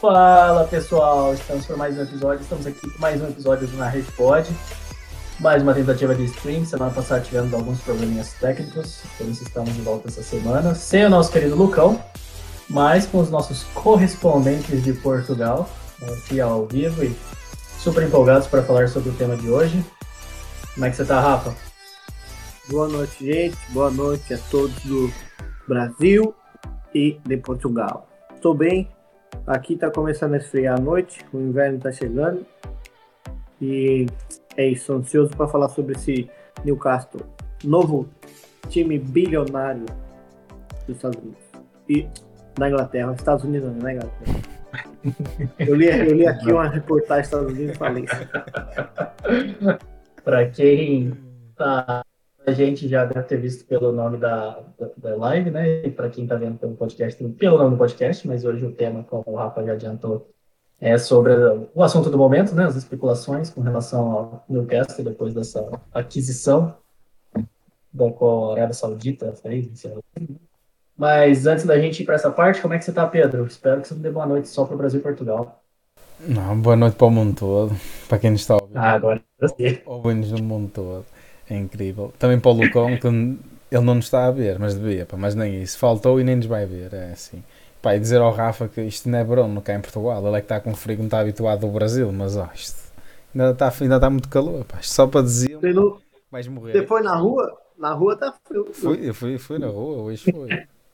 Fala pessoal, estamos para mais um episódio. Estamos aqui com mais um episódio do Na Rede Pod. Mais uma tentativa de stream. Semana passada tivemos alguns probleminhas técnicos, por isso estamos de volta essa semana. Sem o nosso querido Lucão, mas com os nossos correspondentes de Portugal, aqui ao vivo e super empolgados para falar sobre o tema de hoje. Como é que você está, Rafa? Boa noite, gente. Boa noite a todos do Brasil e de Portugal. Estou bem. Aqui está começando a esfriar a noite, o inverno está chegando. E é isso, ansioso para falar sobre esse Newcastle, novo time bilionário dos Estados Unidos. E da Inglaterra, Estados Unidos não, na Inglaterra. Eu li, eu li aqui uma reportagem dos Estados Unidos e falei isso. para quem tá a gente já deve ter visto pelo nome da, da, da live, né? E para quem está vendo pelo podcast, pelo nome do podcast, mas hoje o tema, como o Rafa já adiantou, é sobre o assunto do momento, né? As especulações com relação ao Newcastle depois dessa aquisição da qual a Arábia Saudita fez. Mas antes da gente ir para essa parte, como é que você está, Pedro? Espero que você não dê boa noite só para o Brasil e Portugal. Não, boa noite para o mundo todo, para quem está ouvindo. Ah, agora sim. No mundo todo. É incrível. Também para o Lucão, que ele não nos está a ver, mas devia, pá, mas nem isso. Faltou e nem nos vai ver, é assim. Pá, e dizer ao Rafa que isto não é Bruno cá em Portugal, ele é que está com frio, não está habituado ao Brasil, mas ó, isto ainda está, ainda está muito calor, pá, isto só para dizer, vais morrer. Você foi na rua? Na rua está frio. Fui, eu fui, fui na rua, hoje foi.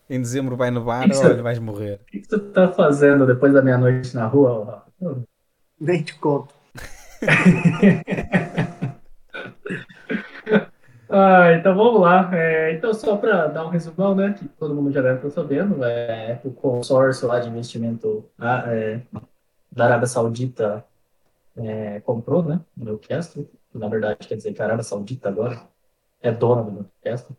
Em dezembro vai nevar, olha, vais morrer. O que, que você está fazendo depois da meia-noite na rua? Nem te conto. Ah, então vamos lá. É, então, só para dar um resumão, né, que todo mundo já deve estar sabendo, é, o consórcio lá de investimento ah, é, da Arábia Saudita é, comprou, né, o Newcastle, que na verdade quer dizer que a Arábia Saudita agora é dona do Newcastle.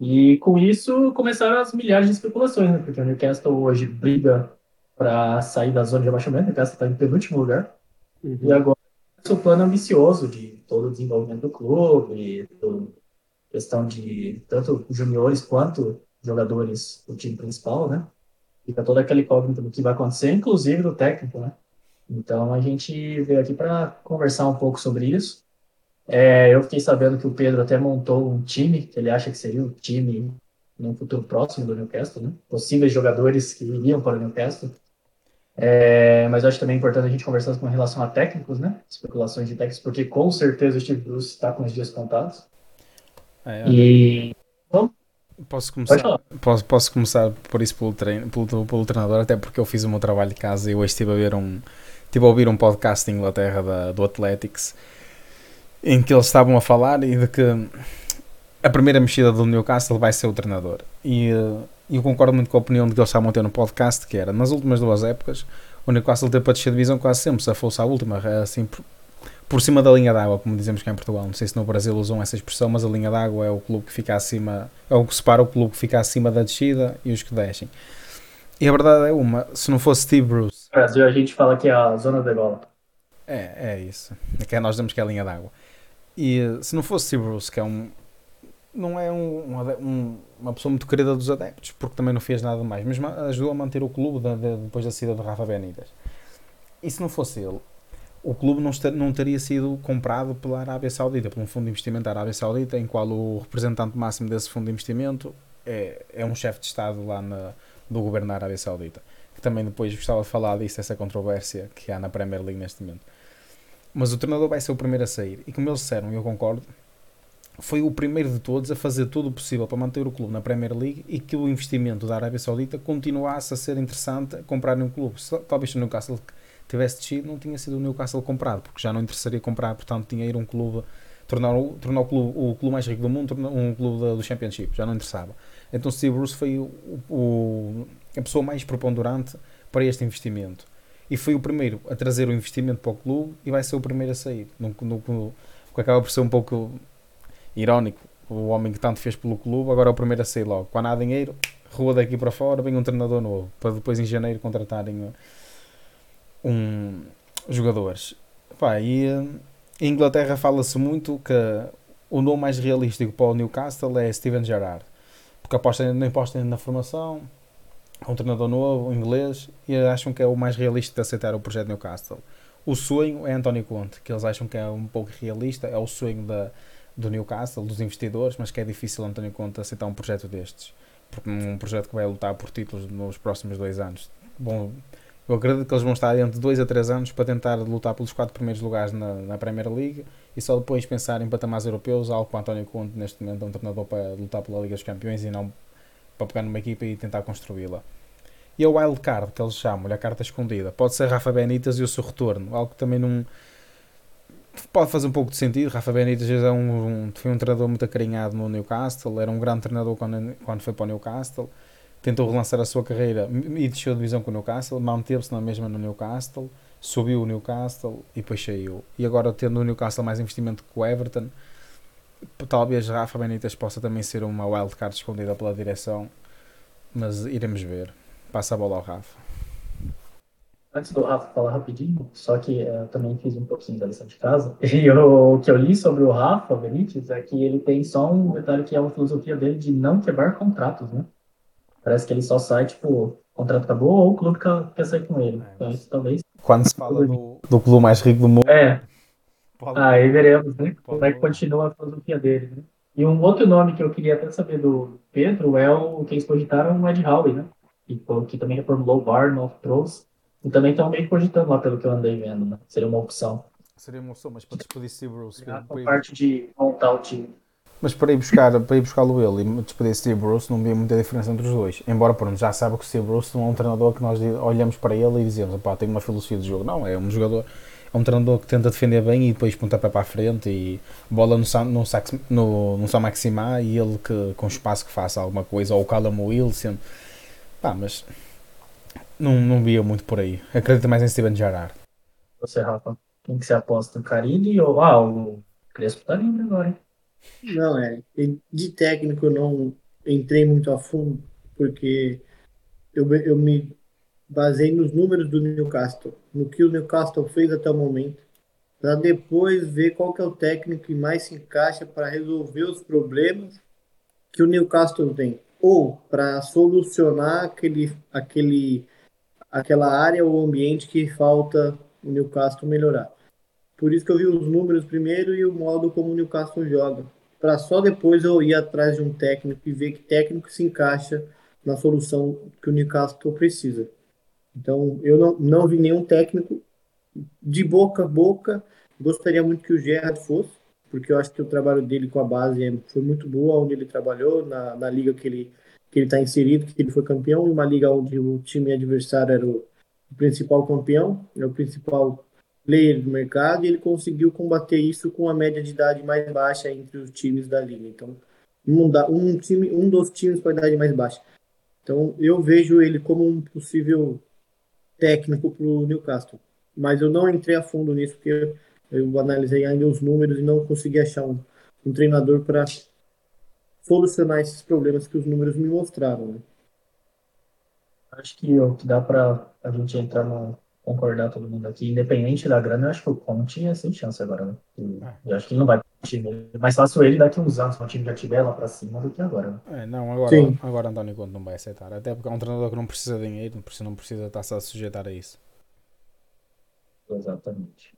E com isso começaram as milhares de especulações, né, porque o Newcastle hoje briga para sair da zona de abaixamento, o Newcastle está em penúltimo lugar, uhum. e agora o plano ambicioso de todo o desenvolvimento do clube, do, questão de tanto juniores quanto jogadores do time principal, né? Fica toda aquela incógnita do que vai acontecer, inclusive do técnico, né? Então a gente veio aqui para conversar um pouco sobre isso. É, eu fiquei sabendo que o Pedro até montou um time que ele acha que seria o time no futuro próximo do Newcastle, né? Possíveis jogadores que iriam para o Newcastle. É, mas eu acho também importante a gente conversar com relação a técnicos, né? Especulações de técnicos, porque com certeza o Steve Bruce está com os dias contados. É, e. Posso começar, posso, posso começar por isso pelo, treino, pelo, pelo treinador, até porque eu fiz o meu trabalho de casa e hoje estive a ver um, estive a ouvir um podcast em Inglaterra da, do Athletics em que eles estavam a falar e de que a primeira mexida do Newcastle vai ser o treinador. E eu concordo muito com a opinião de que eles estavam a ter no podcast, que era nas últimas duas épocas o Newcastle teve para descer a divisão quase sempre, se a fosse a última, assim, por cima da linha d'água, como dizemos cá em Portugal. Não sei se no Brasil usam essa expressão, mas a linha d'água é o clube que fica acima, é o que separa o clube que fica acima da descida e os que descem. E a verdade é uma, se não fosse Steve Bruce. No Brasil a gente fala que é a zona de bola. É, é isso. É que nós dizemos que é a linha d'água. E se não fosse Steve Bruce, que é um. Não é um, um, uma pessoa muito querida dos adeptos, porque também não fez nada mais, mas ajudou a manter o clube de, depois da saída de Rafa Benítez. E se não fosse ele, o clube não, não teria sido comprado pela Arábia Saudita, por um fundo de investimento da Arábia Saudita, em qual o representante máximo desse fundo de investimento é, é um chefe de Estado lá na, do governo da Arábia Saudita. Que também depois gostava de falar disso, essa controvérsia que há na Premier League neste momento. Mas o treinador vai ser o primeiro a sair. E como eles disseram, e eu concordo, foi o primeiro de todos a fazer tudo o possível para manter o clube na Premier League e que o investimento da Arábia Saudita continuasse a ser interessante comprar um clube. Talvez o Newcastle tivesse descido, não tinha sido o Newcastle comprado, porque já não interessaria comprar, portanto, tinha ir um clube, tornar, o, tornar o, clube, o clube mais rico do mundo, um clube do, do Championship, já não interessava. Então Steve Bruce foi o, o, a pessoa mais preponderante para este investimento. E foi o primeiro a trazer o investimento para o clube e vai ser o primeiro a sair. No, no, no, que acaba por ser um pouco irónico. O homem que tanto fez pelo clube, agora é o primeiro a sair logo. Quando há dinheiro, rua daqui para fora, vem um treinador novo, para depois em janeiro contratarem um, jogadores. Pá, e em Inglaterra fala-se muito que o nome mais realístico para o Newcastle é Steven Gerrard, porque aposta, não aposta na formação, É um treinador novo, inglês, e acham que é o mais realista de aceitar o projeto Newcastle. O sonho é António Conte, que eles acham que é um pouco realista, é o sonho da, do Newcastle, dos investidores, mas que é difícil António Conte aceitar um projeto destes. Porque um projeto que vai lutar por títulos nos próximos dois anos. Bom, eu acredito que eles vão estar entre dois a três anos para tentar lutar pelos quatro primeiros lugares na, na Premier League e só depois pensar em patamares europeus, algo que o António Conte neste momento é um treinador para lutar pela Liga dos Campeões e não para pegar numa equipa e tentar construí-la. E a wild card, que eles chamam, a carta escondida, pode ser Rafa Benítez e o seu retorno, algo que também não pode fazer um pouco de sentido. Rafa Benítez é um, um, foi um treinador muito acarinhado no Newcastle, era um grande treinador quando, quando foi para o Newcastle tentou relançar a sua carreira e deixou a divisão com o Newcastle, manteve-se na mesma no Newcastle, subiu o Newcastle e depois saiu. E agora, tendo o Newcastle mais investimento que o Everton, talvez Rafa Benítez possa também ser uma wildcard escondida pela direção, mas iremos ver. Passa a bola ao Rafa. Antes do Rafa falar rapidinho, só que eu também fiz um pouquinho da lição de casa, e o que eu li sobre o Rafa Benítez é que ele tem só um detalhe que é a filosofia dele de não quebrar contratos, né? Parece que ele só sai, tipo, o contrato acabou ou o clube quer, quer sair com ele. É, então, isso talvez. Quando se fala do, do clube mais rico do mundo. É. Pode... Aí veremos, né? Como é que continua a filosofia dele, né? E um outro nome que eu queria até saber do Pedro é o que eles cogitaram o Ed Howe, né? Que, que também reformulou o Barnum, trouxe. E também estão meio cogitando lá, pelo que eu andei vendo, né? Seria uma opção. Seria uma opção, mas para despedir Bruce. A parte de montar o time. Mas para ir buscar para ir buscá-lo ele e despedir Steve Bruce não via muita diferença entre os dois. Embora pronto, já sabe que o Steve Bruce não é um treinador que nós olhamos para ele e dizemos, pá, tem uma filosofia de jogo. Não, é um jogador, é um treinador que tenta defender bem e depois pontapé para a frente e bola no, no, no, no São Maximá e ele que com espaço que faça alguma coisa, ou o Callum Wilson. Pá, mas não, não via muito por aí. Acredita mais em Steven Gerrard. Você, Rafa, quem que você aposta? Carilli ou ah, o Crespo tá livre agora, hein? Não, é. De técnico eu não entrei muito a fundo, porque eu, eu me basei nos números do Newcastle, no que o Newcastle fez até o momento, para depois ver qual que é o técnico que mais se encaixa para resolver os problemas que o Newcastle tem, ou para solucionar aquele, aquele, aquela área ou ambiente que falta o Newcastle melhorar. Por isso que eu vi os números primeiro e o modo como o Newcastle joga. Para só depois eu ir atrás de um técnico e ver que técnico se encaixa na solução que o Newcastle precisa. Então, eu não, não vi nenhum técnico de boca a boca. Gostaria muito que o Gerrard fosse, porque eu acho que o trabalho dele com a base é, foi muito boa, onde ele trabalhou, na, na liga que ele que ele está inserido, que ele foi campeão, em uma liga onde o time adversário era o principal campeão, é o principal player do mercado e ele conseguiu combater isso com a média de idade mais baixa entre os times da liga. Então, um, um, time, um dos times com a idade mais baixa. Então, eu vejo ele como um possível técnico para o Newcastle. Mas eu não entrei a fundo nisso, porque eu analisei ainda os números e não consegui achar um, um treinador para solucionar esses problemas que os números me mostraram. Né? Acho que o que dá para a gente entrar no, concordar todo mundo aqui, independente da grana, eu acho que o Conte é sem chance agora, né? É. Eu acho que ele não vai time. É mais fácil ele daqui a uns anos, quando o time já estiver lá pra cima, do que agora. Né? É, não, agora, Sim. agora António Conte não vai aceitar. Até porque é um treinador que não precisa de dinheiro, não precisa, não precisa estar-se a sujeitar a isso. Exatamente.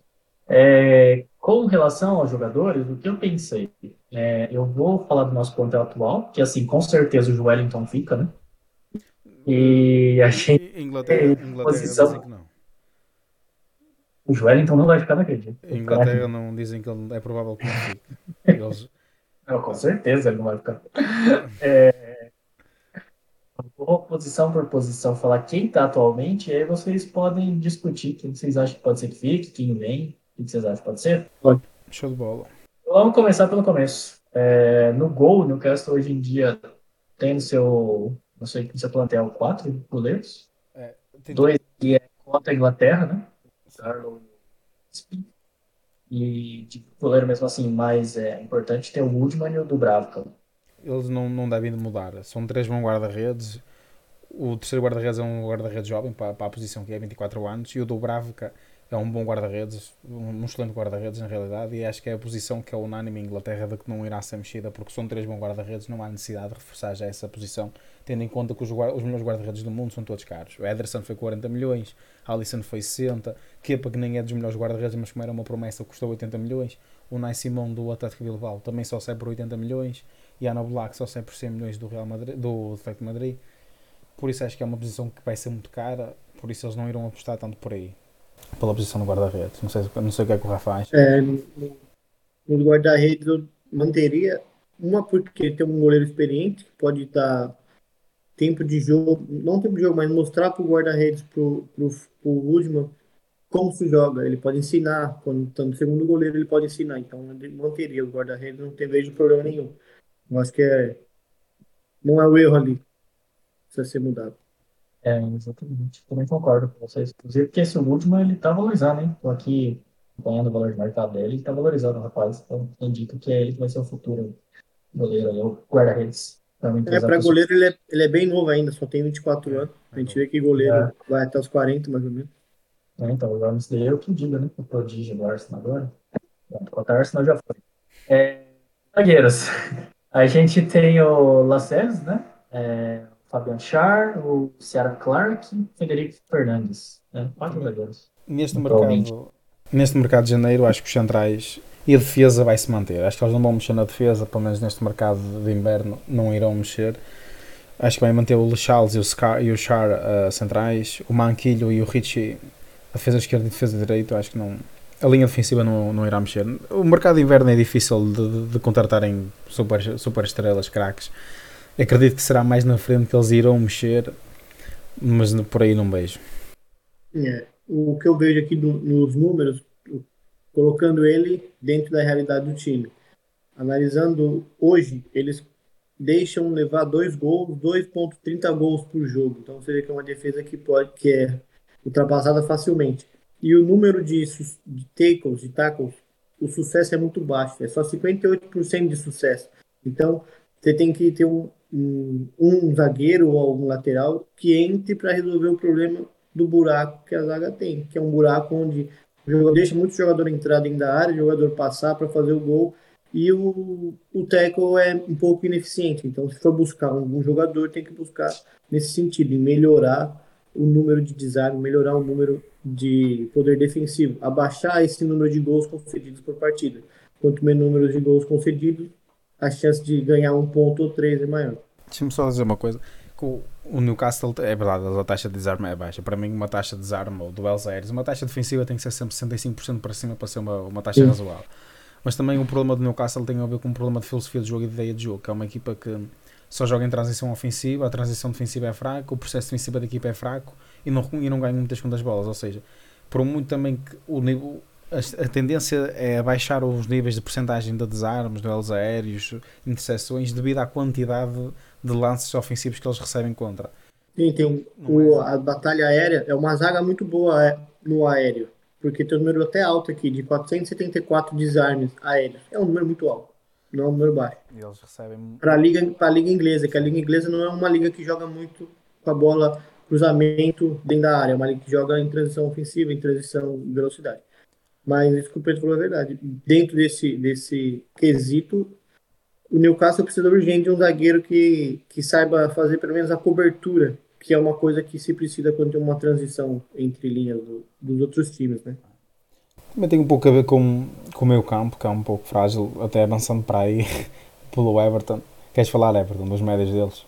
É, com relação aos jogadores, o que eu pensei? É, eu vou falar do nosso plantel atual, que assim, com certeza o Joelinton fica, né? E a gente. Inglaterra, Inglaterra posição... que não. O Joelinton não vai ficar naquele dia. Em Inglaterra não dizem que ele é provável que não fique. Eles... Não, com certeza ele não vai ficar. É... Vou posição por posição falar quem está atualmente, e aí vocês podem discutir quem vocês acham que pode ser que fique, quem vem, o que vocês acham que pode ser? Pode. Show de bola. Vamos começar pelo começo. É, no gol, no Newcastle hoje em dia tem no seu, no seu, no seu plantel quatro goleiros. É, Dois que é contra a Inglaterra, né? Carlo e de goleiro mesmo assim, mais é importante ter o Woodman e o Dubravka. Eles não, não devem mudar. São três bons guarda-redes. O terceiro guarda-redes é um guarda-redes jovem para, para a posição que é 24 anos e o Dubravka é um bom guarda-redes, um excelente guarda-redes na realidade, e acho que é a posição que é unânime em Inglaterra de que não irá ser mexida, porque são três bons guarda-redes, não há necessidade de reforçar já essa posição, tendo em conta que os, os melhores guarda-redes do mundo são todos caros. O Ederson foi 40 milhões, Alisson foi 60, Kepa, que nem é dos melhores guarda-redes, mas como era uma promessa, custou 80 milhões, o Nai Simão do Atlético Bilbao também só sai por 80 milhões, e Ana Black só sai por 100 milhões do Real Madrid, do Atlético Madrid. Por isso acho que é uma posição que vai ser muito cara, por isso eles não irão apostar tanto por aí pela posição do guarda-redes. Não sei, não sei o que é que o Rafa acha. É, no guarda-redes eu manteria uma porque tem um goleiro experiente que pode dar tempo de jogo, não tempo de jogo, mas mostrar para o guarda-redes, para o Usman, como se joga. Ele pode ensinar, quando está no segundo goleiro, ele pode ensinar. Então, eu manteria o guarda-redes, não tem vejo problema nenhum. Eu acho que é, não é o erro ali, precisa ser mudado. É, exatamente. Também concordo com vocês. Inclusive, porque esse último ele tá valorizado, hein? Tô aqui acompanhando o valor de mercado dele, ele tá valorizado, rapaz. Então, indica que é ele que vai ser o futuro goleiro aí, o guarda-redes. É, para goleiro ele é, ele é bem novo ainda, só tem 24 anos. A gente vê que goleiro é. vai até os 40, mais ou menos. É, então, o Ramos dele é o que diga, né? O prodígio do Arsenal agora. Contra o Arsenal já foi. É, zagueiros. A gente tem o Laceres, né? É, Fabian Char, o Ciara Clark e Federico Fernandes. Né? Quatro zagueiros. Neste mercado, neste mercado de janeiro, acho que os centrais e a defesa vai se manter. Acho que eles não vão mexer na defesa, pelo menos neste mercado de inverno, não irão mexer. Acho que vai manter o Charles e o, Scar, e o Char uh, centrais, o Manquilho e o Richie, a defesa esquerda e a defesa direita. Acho que não, a linha defensiva não, não irá mexer. O mercado de inverno é difícil de, de, de contratarem super, super estrelas, craques. Acredito que será mais na frente que eles irão mexer, mas por aí não vejo. É, o que eu vejo aqui nos números, colocando ele dentro da realidade do time. Analisando hoje, eles deixam levar dois gols, 2.30 gols por jogo. Então você vê que é uma defesa que pode que é ultrapassada facilmente. E o número de, de tackles, de tackles, o sucesso é muito baixo, é só 58% de sucesso. Então, você tem que ter um, um, zagueiro ou algum lateral que entre para resolver o problema do buraco que a zaga tem, que é um buraco onde deixa muito jogador entrar dentro da área, jogador passar para fazer o gol e o, o tackle é um pouco ineficiente. Então, se for buscar um, um jogador, tem que buscar nesse sentido, em melhorar o número de desarme, melhorar o número de poder defensivo, abaixar esse número de gols concedidos por partida. Quanto menos número de gols concedidos, a chance de ganhar um ponto ou três é maior. Deixa-me só dizer uma coisa. O Newcastle, é verdade, a taxa de desarme é baixa. Para mim, uma taxa de desarme ou duelos aéreos, uma taxa defensiva tem que ser sempre 65% para cima para ser uma, uma taxa Sim. razoável. Mas também o problema do Newcastle tem a ver com um problema de filosofia de jogo e de ideia de jogo, que é uma equipa que só joga em transição ofensiva, a transição defensiva é fraca, o processo defensivo da equipa é fraco e não, e não ganha muitas contas bolas. Ou seja, por muito também que o nível, a, a, tendência é baixar os níveis de porcentagem de desarmes, duelos aéreos, interseções, devido à quantidade de lances ofensivos que eles recebem contra. Sim, tem um, o, é? a batalha aérea é uma zaga muito boa é, no aéreo, porque tem um número até alto aqui, de 474 desarmes aéreos. É um número muito alto, não é um número baixo. E eles recebem... Para a liga, a liga inglesa, que a liga inglesa não é uma liga que joga muito com a bola cruzamento dentro da área, é uma liga que joga em transição ofensiva, em transição de velocidade. Mas isso que o Pedro falou é verdade. Dentro desse, desse quesito, o Newcastle precisa urgente de um zagueiro que, que saiba fazer pelo menos a cobertura, que é uma coisa que se precisa quando tem uma transição entre linhas do, dos outros times, né? Também tem um pouco a ver com, com o meu campo, que é um pouco frágil, até avançando para aí, pelo Everton. Queres falar, Everton, dos médios deles?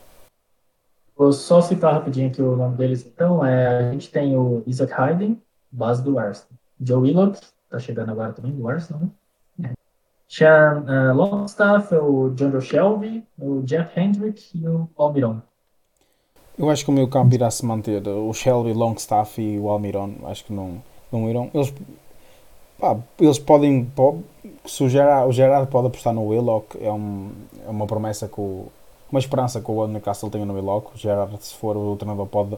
Vou só citar rapidinho aqui o nome deles, então. É, a gente tem o Isaac Hayden, base do Arsenal. Joe Willock, tá chegando agora também, do Arsenal, né? Sean uh, Longstaff, o John Shelby, o Jeff Hendrick e o Almiron. Eu acho que o meu campo irá se manter. O Shelby, Longstaff e o Almiron, acho que não, não irão. Eles, pá, eles podem. Pode, se o Gerard, o Gerard pode apostar no Willock, é, um, é uma promessa o, uma esperança que o Newcastle tenha no Willock. O Gerard, se for o treinador, pode,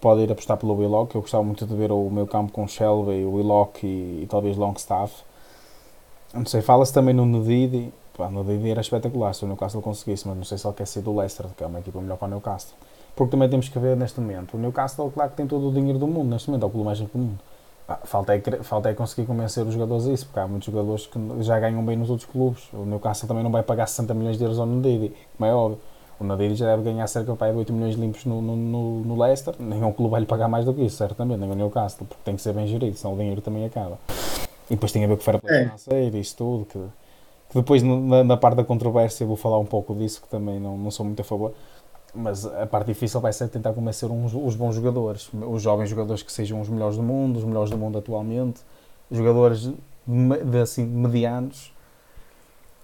pode ir apostar pelo Willock. Eu gostava muito de ver o meu campo com Shelby, o Willock e, e talvez Longstaff. Não sei, fala-se também no Nedidi. no Nedidi era espetacular se o Newcastle conseguisse, mas não sei se ele quer ser do Leicester, que é uma equipa melhor para o Newcastle. Porque também temos que ver neste momento. O Newcastle, claro que tem todo o dinheiro do mundo, neste momento é o clube mais rico do mundo. Falta, é, falta é conseguir convencer os jogadores a isso, porque há muitos jogadores que já ganham bem nos outros clubes. O Newcastle também não vai pagar 60 milhões de euros ao Ndidi, como é óbvio. O Nadiri já deve ganhar cerca de 8 milhões limpos no, no, no, Leicester. Nenhum clube vai lhe pagar mais do que isso, certamente, nem o Newcastle, porque tem que ser bem gerido, senão o dinheiro também acaba. E depois tem a ver com o fair play é. financeiro e isso tudo, que, que depois na, na, parte da controvérsia vou falar um pouco disso, que também não, não sou muito a favor. Mas a parte difícil vai ser tentar convencer uns, os bons jogadores, os jovens jogadores que sejam os melhores do mundo, os melhores do mundo atualmente, jogadores de assim, medianos,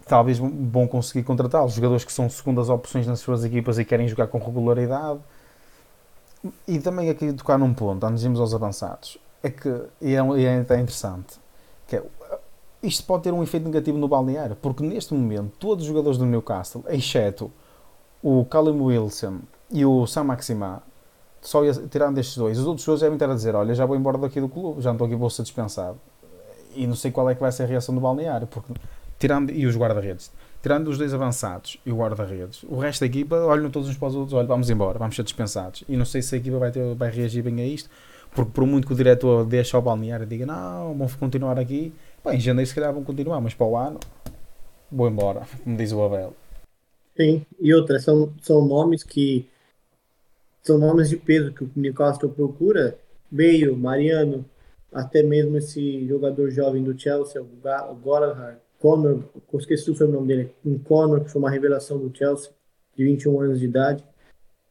talvez bom conseguir contratá-los. Jogadores que são segundas opções nas suas equipas e querem jogar com regularidade. E também aqui tocar num ponto, antes de irmos aos avançados, é que, e é, e é interessante, que é, isto pode ter um efeito negativo no balneário, porque neste momento todos os jogadores do Newcastle, exceto o Callum Wilson e o Sam Maxima, só tirando destes dois, os outros jogadores devem estar a dizer: Olha, já vou embora daqui do clube, já não estou aqui, vou ser dispensado. E não sei qual é que vai ser a reação do balneário, porque tirando, e os guarda-redes, tirando os dois avançados e o guarda-redes, o resto da equipa olham todos uns para os outros, olha, vamos embora, vamos ser dispensados. E não sei se a equipa vai, ter, vai reagir bem a isto, porque por muito que o diretor deixe ao balneário e diga, não, vão continuar aqui, bem, em janeiro se calhar vão continuar, mas para o ano, vou embora, como diz o Abel. Sim, e outra, são, são nomes que são nomes de peso que o Newcastle procura, Bale, Mariano, até mesmo esse jogador jovem do Chelsea, o Goranhard, Connor, eu esqueci o nome dele, um Connor, que foi uma revelação do Chelsea, de 21 anos de idade.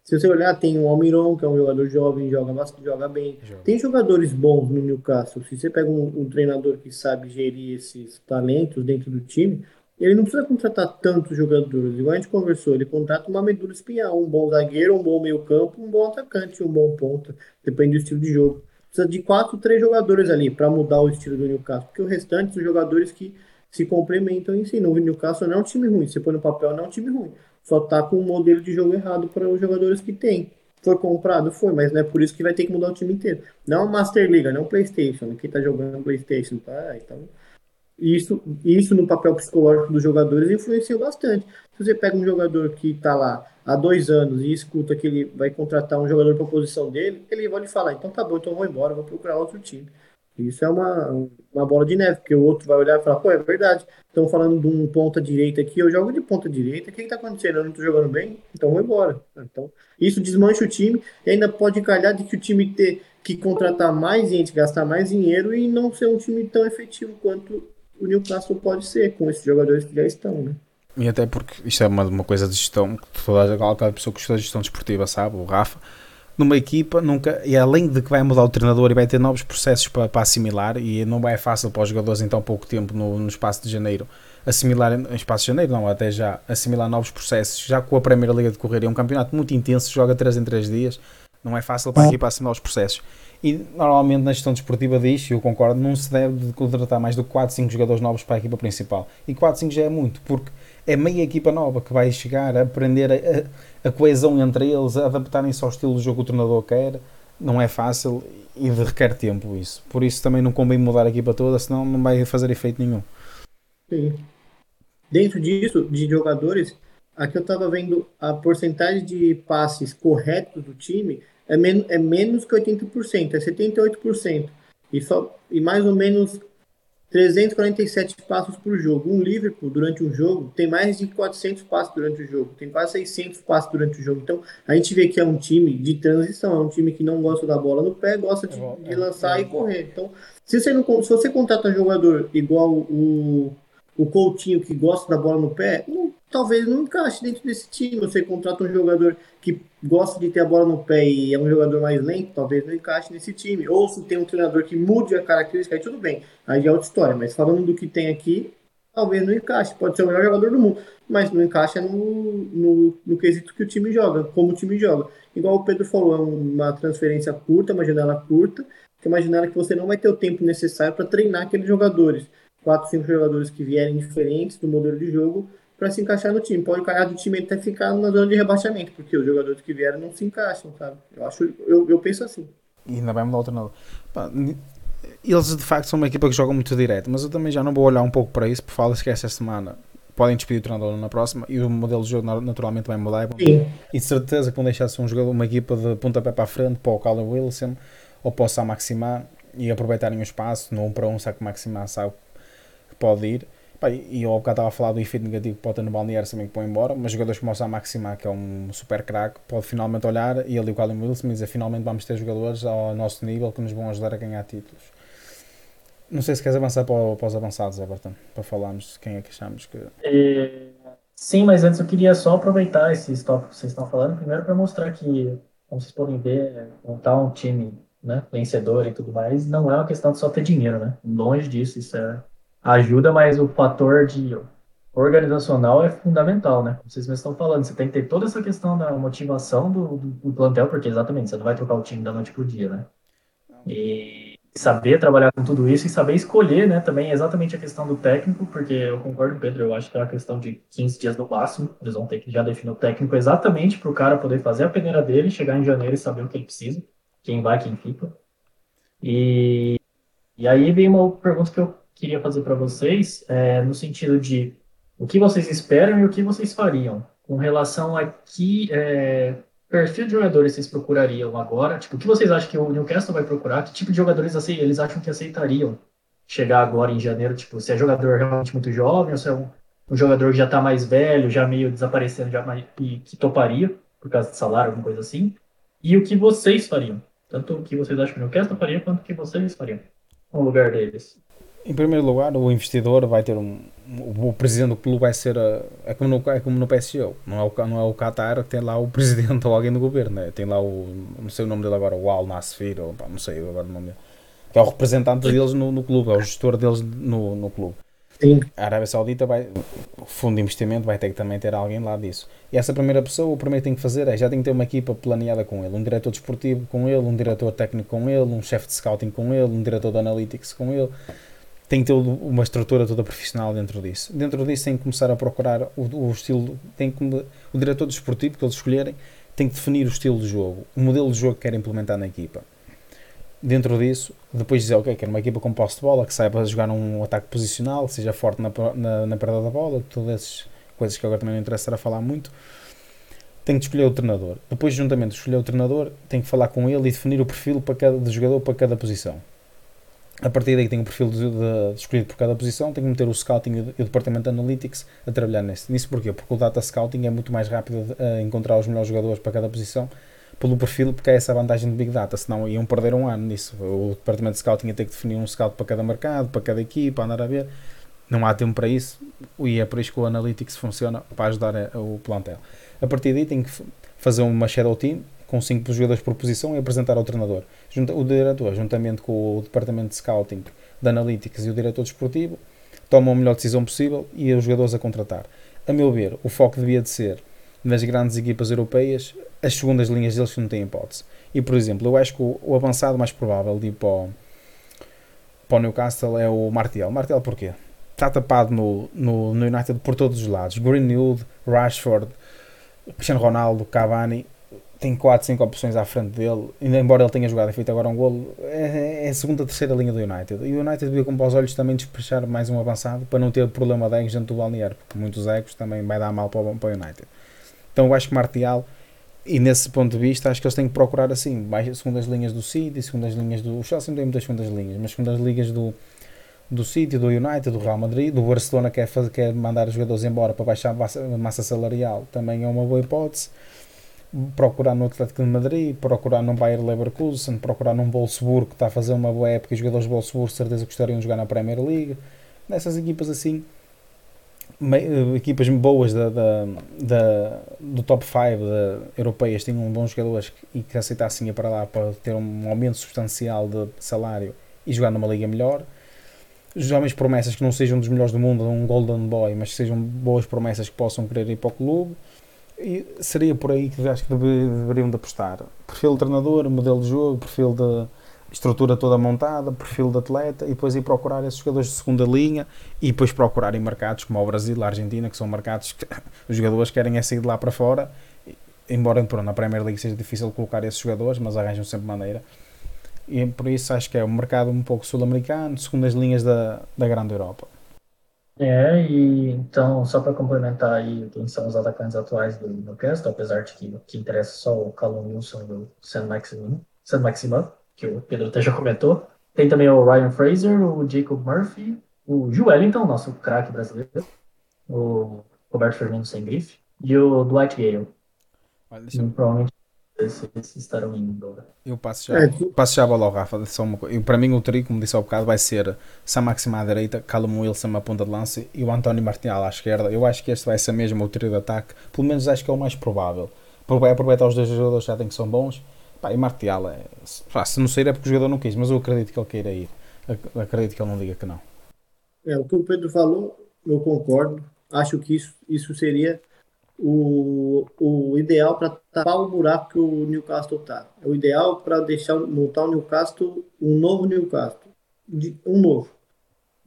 Se você olhar, tem o Almiron, que é um jogador jovem, joga joga bem. Joga. Tem jogadores bons no Newcastle. Se você pega um, um, treinador que sabe gerir esses talentos dentro do time, ele não precisa contratar tantos jogadores. Igual a gente conversou, ele contrata uma medula espinhal, um bom zagueiro, um bom meio-campo, um bom atacante, um bom ponta. Depende do estilo de jogo. Precisa de quatro, três jogadores ali para mudar o estilo do Newcastle, porque o restante são jogadores que se complementam em si. No Newcastle não é um time ruim, você põe no papel não é um time ruim. Só tá com um modelo de jogo errado para os jogadores que tem. Foi comprado? Foi, mas não é por isso que vai ter que mudar o time inteiro. Não é Master League, não é Playstation. Quem tá jogando Playstation, tá? Então, isso, isso no papel psicológico dos jogadores influencia bastante. Se você pega um jogador que está lá há dois anos e escuta que ele vai contratar um jogador para posição dele, ele lhe falar, então tá bom, então vou embora, vou procurar outro time. Isso é uma, uma bola de neve, porque o outro vai olhar e falar, pô, é verdade, estão falando de um ponta direita aqui, eu jogo de ponta direita, o que está acontecendo? Eu não estou jogando bem, então vou embora. Então, isso desmancha o time e ainda pode calhar de que o time ter que contratar mais gente, gastar mais dinheiro e não ser um time tão efetivo quanto o Newcastle pode ser, com esses jogadores que já estão, né? E até porque isto é uma, uma coisa de gestão, que toda aquela pessoa que estuda gestão desportiva sabe, o Rafa, numa equipa, nunca, e além de que vai mudar o treinador e vai ter novos processos para, para assimilar, e não é fácil para os jogadores em tão pouco tempo no, no espaço de janeiro assimilar, em espaço de janeiro, não, até já assimilar novos processos, já com a Primeira Liga de Correr, é um campeonato muito intenso, joga 3 em 3 dias, não é fácil para a equipa assimilar os processos. E normalmente na gestão desportiva diz, e eu concordo, não se deve contratar mais do que 4, 5 jogadores novos para a equipa principal. E 4, 5 já é muito, porque é meia equipa nova que vai chegar a aprender a, a, a coesão entre eles, adaptarem-se ao estilo de jogo que o treinador quer. Não é fácil e requer tempo isso. Por isso também não convém mudar a equipa toda, senão não vai fazer efeito nenhum. Sim. Dentro disso, de jogadores, aqui eu estava vendo a porcentagem de passes corretos do time é, men é menos que 80%, é 78%. E, só, e mais ou menos 347 passos por jogo. Um Liverpool, durante um jogo, tem mais de 400 passos durante o jogo, tem quase 600 passos durante o jogo. Então, a gente vê que é um time de transição, é um time que não gosta da bola no pé, gosta de, é de lançar é, e correr. Então, se você, não, se você contrata um jogador igual o, o Coutinho, que gosta da bola no pé, não, talvez não encaixe dentro desse time. Você contrata um jogador que gosta de ter a bola no pé e é um jogador mais lento, talvez não encaixe nesse time. Ou se tem um treinador que mude a característica, aí tudo bem. Aí é outra história. Mas falando do que tem aqui, talvez não encaixe. Pode ser o melhor jogador do mundo, mas não encaixa no, no, no quesito que o time joga, como o time joga. Igual o Pedro falou, é uma transferência curta, uma janela curta, que é uma janela que você não vai ter o tempo necessário para treinar aqueles jogadores. Quatro, cinco jogadores que vierem diferentes do modelo de jogo para se encaixar no time. Pode calhar do time até ficar na zona de rebaixamento, porque os jogadores que vieram não se encaixam, sabe? Eu acho, eu, eu penso assim. E ainda vai mudar o treinador. eles de facto são uma equipa que joga muito direto, mas eu também já não vou olhar um pouco para isso, porque fala que essa semana podem despedir o treinador na próxima e o modelo de jogo naturalmente vai mudar. Sim. E de certeza que vão deixar-se um jogador, uma equipa de pontapé para a frente para o Callum Wilson ou para o Sam Maximá e aproveitarem o espaço, no 1 para 1, sabe que o Maximar sabe que pode ir. Pá, e eu ao bocado estava a falar do efeito negativo que pode ter no balneário também que põe embora, mas jogadores como o Sam Maximar, que é um super craque, pode finalmente olhar e ali o Colin Wilson dizer finalmente vamos ter jogadores ao nosso nível que nos vão ajudar a ganhar títulos. Não sei se queres avançar para, para os avançados, Everton, para falarmos de quem é que achamos que. É, sim, mas antes eu queria só aproveitar esses tópicos que vocês estão falando, primeiro para mostrar que, como vocês podem ver, montar um time né, vencedor e tudo mais, não é uma questão de só ter dinheiro, né? Longe disso, isso é ajuda, mas o fator de organizacional é fundamental, né? Como vocês mesmos estão falando, você tem que ter toda essa questão da motivação do, do, do plantel, porque exatamente, você não vai trocar o time da noite pro dia, né? E saber trabalhar com tudo isso e saber escolher, né? Também exatamente a questão do técnico, porque eu concordo Pedro, eu acho que é uma questão de 15 dias no máximo, eles vão ter que já definir o técnico exatamente para o cara poder fazer a peneira dele, chegar em janeiro e saber o que ele precisa, quem vai, quem fica. E, e aí vem uma pergunta que eu queria fazer para vocês, é, no sentido de o que vocês esperam e o que vocês fariam com relação a que é, perfil de jogadores vocês procurariam agora? Tipo, o que vocês acham que o Newcastle vai procurar? Que tipo de jogadores assim, eles acham que aceitariam chegar agora em janeiro? Tipo, se é jogador realmente muito jovem ou se é um, um jogador que já está mais velho, já meio desaparecendo, já mais, e que toparia por causa de salário, alguma coisa assim? E o que vocês fariam? Tanto o que vocês acham que o Newcastle faria, quanto o que vocês fariam no lugar deles. Em primeiro lugar, o investidor vai ter um. O presidente do clube vai ser. A, é, como no, é como no PSO. Não é, o, não é o Qatar que tem lá o presidente ou alguém do governo. Né? Tem lá o. Não sei o nome dele agora, o Al Nasfir, ou pá, não sei agora o nome dele. Que é o representante deles no, no clube, é o gestor deles no, no clube. Sim. A Arábia Saudita vai. O fundo de investimento vai ter que também ter alguém lá disso. E essa primeira pessoa, o primeiro que tem que fazer é já tem que ter uma equipa planeada com ele. Um diretor desportivo com ele, um diretor técnico com ele, um chefe de scouting com ele, um diretor de analytics com ele tem que ter uma estrutura toda profissional dentro disso. Dentro disso tem que começar a procurar o, o estilo, tem que, o diretor desportivo que eles escolherem tem que definir o estilo de jogo, o modelo de jogo que quer implementar na equipa. Dentro disso, depois dizer, ok, quero uma equipa com posse de bola, que saiba jogar um ataque posicional, que seja forte na, na, na perda da bola, todas essas coisas que agora também não interessa falar muito. Tem que escolher o treinador. Depois, juntamente escolher o treinador, tem que falar com ele e definir o perfil para cada, de jogador para cada posição a partir daí tem um perfil de, de, escolhido por cada posição, tem que meter o scouting e o, o departamento de analytics a trabalhar nisso. Nisso porquê? Porque o data scouting é muito mais rápido a encontrar os melhores jogadores para cada posição pelo perfil, porque é essa a vantagem do Big Data, senão iam perder um ano nisso. O departamento de scouting ia ter que definir um scout para cada mercado, para cada equipa, andar a ver. Não há tempo para isso e é por isso que o Analytics funciona para ajudar o plantel. A partir daí tem que fazer uma shadow team com 5 jogadores por posição e apresentar ao treinador. O diretor, juntamente com o departamento de scouting, de analytics e o diretor desportivo, tomam a melhor decisão possível e os jogadores a contratar. A meu ver, o foco devia de ser nas grandes equipas europeias, as segundas linhas deles que não têm hipótese. E, por exemplo, eu acho que o, o avançado mais provável de ir para o, para o Newcastle é o Martial. Martial porquê? Está tapado no, no, no United por todos os lados. Greenwood, Rashford, Cristiano Ronaldo, Cavani tem 4, 5 opções à frente dele, embora ele tenha jogado e feito agora um golo, é, é a segunda, terceira linha do United. E o United devia com os olhos também despechar mais um avançado para não ter problema de egos dentro do balneário, porque muitos egos também vai dar mal para o, para o United. Então eu acho que Martial, e nesse ponto de vista, acho que eles têm que procurar assim, mais segundas linhas do City, segundas linhas do. O Chelsea não tem muitas segundas linhas, mas segundas linhas do, do City, do United, do Real Madrid, do Barcelona quer, fazer, quer mandar os jogadores embora para baixar a massa salarial, também é uma boa hipótese procurar no Atlético de Madrid, procurar no Bayer Leverkusen, procurar num Wolfsburg que está a fazer uma boa época e os jogadores de Wolfsburg certeza gostariam de jogar na Premier League. Nessas equipas assim, eh, equipas boas da, da, da, do top 5 europeias tinham bons jogadores e que aceitassem ir para lá para ter um aumento substancial de salário e jogar numa liga melhor. Jovens promessas que não sejam dos melhores do mundo, um Golden Boy, mas que sejam boas promessas que possam querer ir para o clube seria por aí que acho que deveriam de apostar. Perfil de treinador, modelo de jogo, perfil de estrutura toda montada, perfil de atleta e depois ir procurar esses jogadores de segunda linha e depois procurar em mercados como o Brasil, a Argentina, que são mercados que os jogadores querem é sair de lá para fora. Embora pronto, na Premier League seja difícil colocar esses jogadores, mas arranjam sempre maneira. E por isso acho que é um mercado um pouco sul-americano, segundo as linhas da, da grande Europa. É, e então, só para complementar aí quem são os atacantes atuais do Newcastle, apesar de que que interessa só o Callum Wilson e o Sam Maximin, que o Pedro até já comentou, Tem também o Ryan Fraser, o Jacob Murphy, o Gil Wellington, nosso craque brasileiro, o Roberto Firmino sem grife, e o Dwight Gale. Olha, E provavelmente estarão indo. Eu passo já, É, passo já a bola ao Rafa. Só uma coisa. Eu, para mim, o trio, como disse há bocado, vai ser Sam Maxima à direita, Callum Wilson à ponta de lança e o António Martinal à esquerda. Eu acho que este vai ser mesmo o trio de ataque. Pelo menos acho que é o mais provável. Vai aproveitar os dois jogadores que já tem que são bons. Pá, e Martial, é, pá, se não sair é porque o jogador não quis, mas eu acredito que ele queira ir. Ac- Acredito que ele não diga que não. É, o que o Pedro falou, eu concordo. Acho que isso, isso seria o, o ideal para tapar o buraco que o Newcastle tá. É o ideal para deixar montar o Newcastle um novo Newcastle, de- um novo.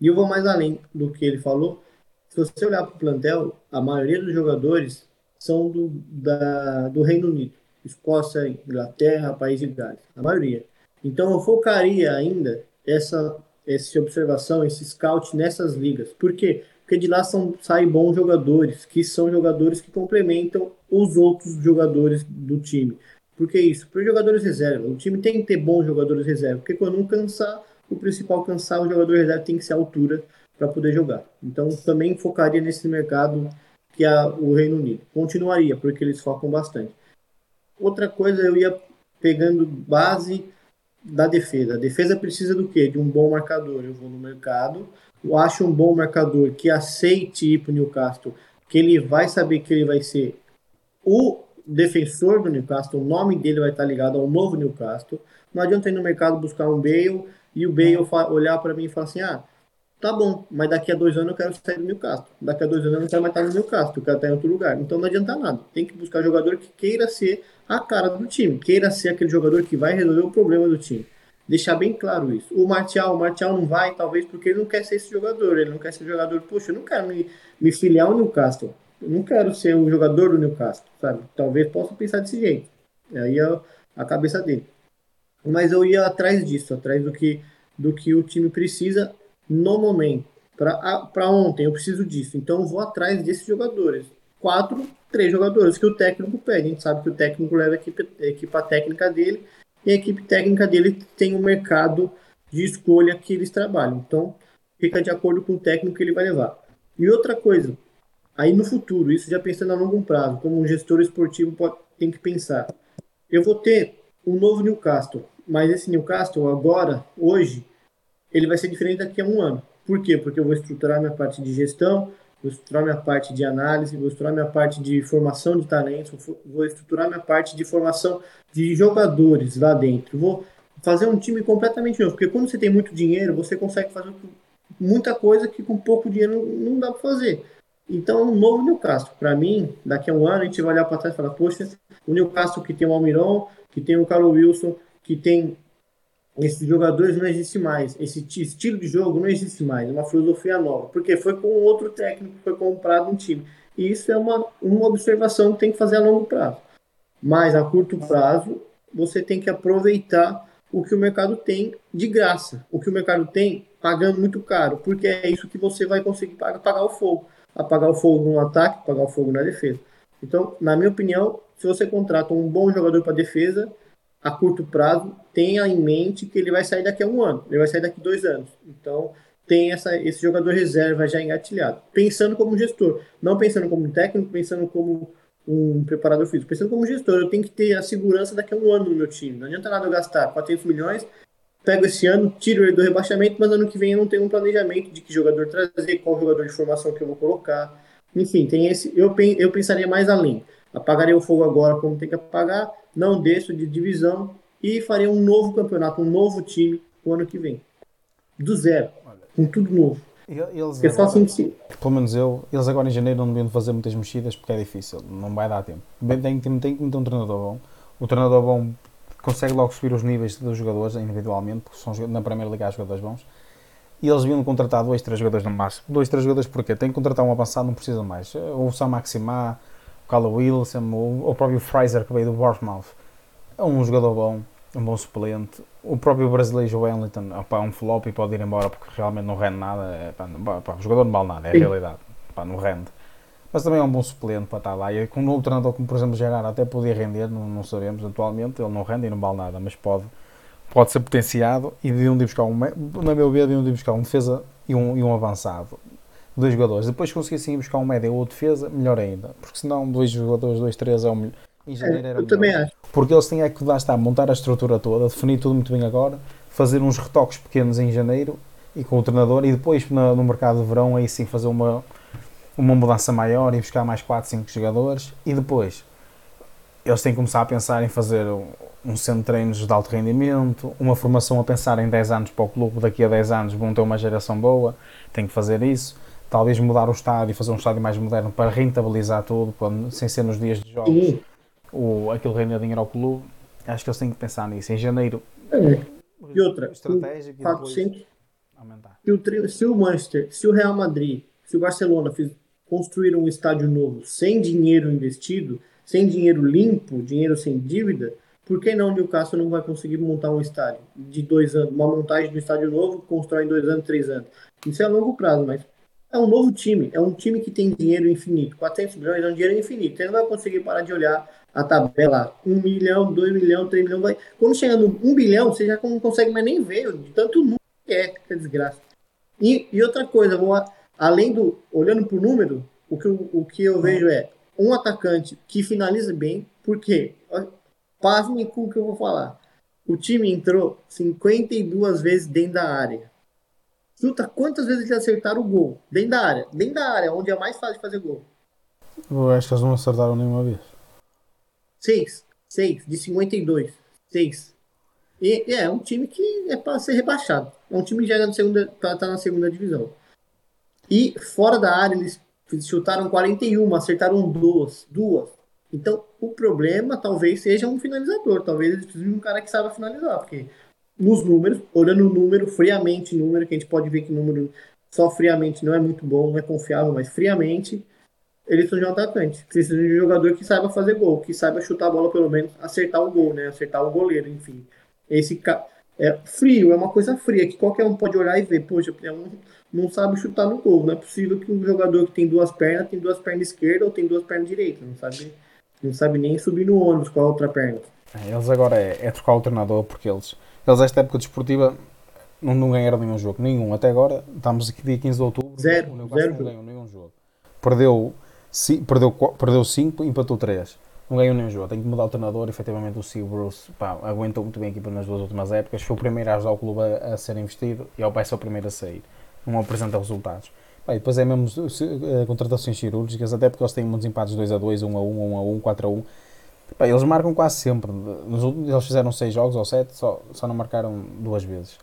E eu vou mais além do que ele falou. Se você olhar para o plantel, a maioria dos jogadores são do, da, do Reino Unido, Escócia, Inglaterra, País de Gales, a maioria. Então eu focaria ainda essa essa observação, esse scout nessas ligas. Por quê? Porque de lá são, saem bons jogadores, que são jogadores que complementam os outros jogadores do time. Por que isso? Por jogadores reserva. O time tem que ter bons jogadores reserva, porque quando um cansar, o principal cansar, o jogador reserva tem que ser a altura para poder jogar. Então também focaria nesse mercado que é o Reino Unido. Continuaria, porque eles focam bastante. Outra coisa, eu ia pegando base da defesa. A defesa precisa do quê? De um bom marcador. Eu vou no mercado, eu acho um bom marcador que aceite ir para o Newcastle, que ele vai saber que ele vai ser o defensor do Newcastle, o nome dele vai estar ligado ao novo Newcastle. Não adianta ir no mercado buscar um Bale e o Bale olhar para mim e falar assim: ah, tá bom, mas daqui a dois anos eu quero sair do Newcastle. Daqui a dois anos eu não quero mais estar no Newcastle, eu quero estar em outro lugar. Então não adianta nada. Tem que buscar jogador que queira ser a cara do time, queira ser aquele jogador que vai resolver o problema do time. Deixar bem claro isso. O Martial, o Martial não vai, talvez porque ele não quer ser esse jogador. Ele não quer ser jogador, poxa, eu não quero me, me filiar ao Newcastle. Eu não quero ser o jogador do Newcastle, sabe? Talvez possa pensar desse jeito. Aí é a cabeça dele. Mas eu ia atrás disso, atrás do que, do que o time precisa no momento. Para ontem, eu preciso disso. Então, eu vou atrás desses jogadores. Quatro, três jogadores que o técnico pede. A gente sabe que o técnico leva a equipe, a equipe técnica dele e a equipe técnica dele tem um mercado de escolha que eles trabalham. Então, fica de acordo com o técnico que ele vai levar. E outra coisa, aí no futuro, isso já pensando a longo prazo, como um gestor esportivo pode, tem que pensar. Eu vou ter um novo Newcastle, mas esse Newcastle agora, hoje, ele vai ser diferente daqui a um ano. Por quê? Porque eu vou estruturar minha parte de gestão, vou estruturar minha parte de análise, vou estruturar minha parte de formação de talentos, vou estruturar minha parte de formação de jogadores lá dentro. Vou fazer um time completamente novo, porque quando você tem muito dinheiro, você consegue fazer muita coisa que com pouco dinheiro não dá para fazer. Então, um novo Newcastle, para mim, daqui a um ano a gente vai olhar para trás e falar: poxa, o Newcastle que tem o Almiron, que tem o Carlos Wilson, que tem esses jogadores não existe mais. Esse estilo de jogo não existe mais. É uma filosofia nova. Porque foi com outro técnico que foi comprado um time. E isso é uma, uma observação que tem que fazer a longo prazo. Mas a curto prazo, você tem que aproveitar o que o mercado tem de graça. O que o mercado tem pagando muito caro. Porque é isso que você vai conseguir pagar, pagar o fogo. Apagar o fogo no ataque, apagar o fogo na defesa. Então, na minha opinião, se você contrata um bom jogador para defesa, a curto prazo, tenha em mente que ele vai sair daqui a um ano, ele vai sair daqui a dois anos. Então, tem essa, esse jogador reserva já engatilhado. Pensando como gestor, não pensando como técnico, pensando como um preparador físico, pensando como gestor, eu tenho que ter a segurança daqui a um ano no meu time. Não adianta nada eu gastar 400 milhões, pego esse ano, tiro ele do rebaixamento, mas ano que vem eu não tenho um planejamento de que jogador trazer, qual jogador de formação que eu vou colocar. Enfim, tem esse. Eu, eu pensaria mais além. Apagaria o fogo agora como tem que apagar, não desço de divisão e faria um novo campeonato, um novo time o ano que vem. Do zero, com tudo novo. Eles é só assim. Pelo menos eu, eles agora em janeiro não deviam fazer muitas mexidas porque é difícil, não vai dar tempo. Tem, tem, tem que meter um treinador bom. O treinador bom consegue logo subir os níveis dos jogadores individualmente, porque são na Primeira Liga há jogadores bons. E eles deviam contratar dois, três jogadores no máximo. Dois, três jogadores porquê? Tem que contratar um avançado, não precisa mais. O Sam Maximá, o Carlo Wilson, o, o próprio Fraser que veio do Bournemouth. É um jogador bom, um bom suplente. O próprio brasileiro Wellington opa, é um flop e pode ir embora porque realmente não rende nada. É, pá, pá, o jogador não vale nada, é a realidade. Pá, não rende. Mas também é um bom suplente para estar lá. E com um novo treinador, como por exemplo Gerard, até podia render, não, não sabemos atualmente. Ele não rende e não vale nada, mas pode, pode ser potenciado e deviam de buscar um, na meu ver, deviam de buscar um defesa e um, e um avançado. Dois jogadores. Depois conseguissem ir buscar um médio ou defesa, melhor ainda. Porque senão, dois jogadores, dois, três é o melhor. Em janeiro É, era eu também melhor. acho. Porque eles têm é que lá está, montar a estrutura toda, definir tudo muito bem agora, fazer uns retoques pequenos em janeiro e com o treinador e depois no mercado de verão aí sim fazer uma, uma mudança maior e buscar mais 4, 5 jogadores e depois eles têm que começar a pensar em fazer um, um centro de treinos de alto rendimento, uma formação a pensar em 10 anos para o clube, daqui a 10 anos vão ter uma geração boa, tem que fazer isso. Talvez mudar o estádio, fazer um estádio mais moderno para rentabilizar tudo, para- sem ser nos dias de jogos Sim. o, aquilo rende dinheiro ao clube. Acho que eles têm que pensar nisso. Em janeiro, É. E outra, estratégico e Fato depois aumentar. se o, se o Manchester, se o Real Madrid, se o Barcelona fiz, construir um estádio novo sem dinheiro investido, sem dinheiro limpo, dinheiro sem dívida, por que não o Newcastle não vai conseguir montar um estádio de dois anos, uma montagem do estádio novo, constrói em dois anos, três anos? Isso é a longo prazo, mas é um novo time, é um time que tem dinheiro infinito. 400 milhões é um dinheiro infinito. Você não vai conseguir parar de olhar a tabela. 1 milhão, 2 milhões, 3 milhões. Vai... Quando chega no 1 bilhão, você já não consegue mais nem ver de tanto número que é, que é desgraça. E, e outra coisa, vou, além do. Olhando para o número, o que, eu- o que eu vejo é um atacante que finaliza bem, porque. Pasme com o que eu vou falar. O time entrou 52 vezes dentro da área. Chuta quantas vezes eles acertaram o gol? Dentro da área. Dentro da área, onde é mais fácil de fazer gol. Eu acho que eles não acertaram nenhuma vez. Seis. Seis. De 52. Seis. E é um time que é para ser rebaixado. É um time que já é na segunda, tá, tá na segunda divisão. E fora da área, eles chutaram 41, acertaram duas. Duas. Então, o problema talvez seja um finalizador. Talvez eles precisem de um cara que saiba finalizar. Porque nos números, olhando o número, friamente, número, que a gente pode ver que número só friamente não é muito bom, não é confiável, mas friamente, eles são de um atacante. Precisa de um jogador que saiba fazer gol, que saiba chutar a bola, pelo menos, acertar o gol, né? Acertar o goleiro, enfim. Esse é frio, é uma coisa fria, que qualquer um pode olhar e ver, poxa, é um- não sabe chutar no gol. Não é possível que um jogador que tem duas pernas, tem duas pernas esquerdas ou tem duas pernas direitas. Não sabe, não sabe nem subir no ônibus com a outra perna. É, Eles agora é, é trocar o treinador porque eles, eles esta época desportiva não, não ganharam nenhum jogo. Nenhum. Até agora, estamos aqui dia 15 de outubro. Zero, O Newcastle zero não ganhou nenhum jogo. Perdeu 5, perdeu, perdeu cinco, empatou 3. Não ganhou nenhum jogo. Tem que mudar o treinador. Efetivamente, o Steve Bruce pá, aguentou muito bem a equipa nas duas últimas épocas. Foi o primeiro a ajudar o clube a, a ser investido e ao vai ser o primeiro a sair. Não apresenta resultados. Pá, e depois é mesmo se- eh, contratações cirúrgicas, até porque eles têm muitos empates 2 a 2, 1 a 1, 1 a 1, 4 a 1. Pá, eles marcam quase sempre. Nos últimos- eles fizeram 6 jogos ou 7, só, só não marcaram duas vezes.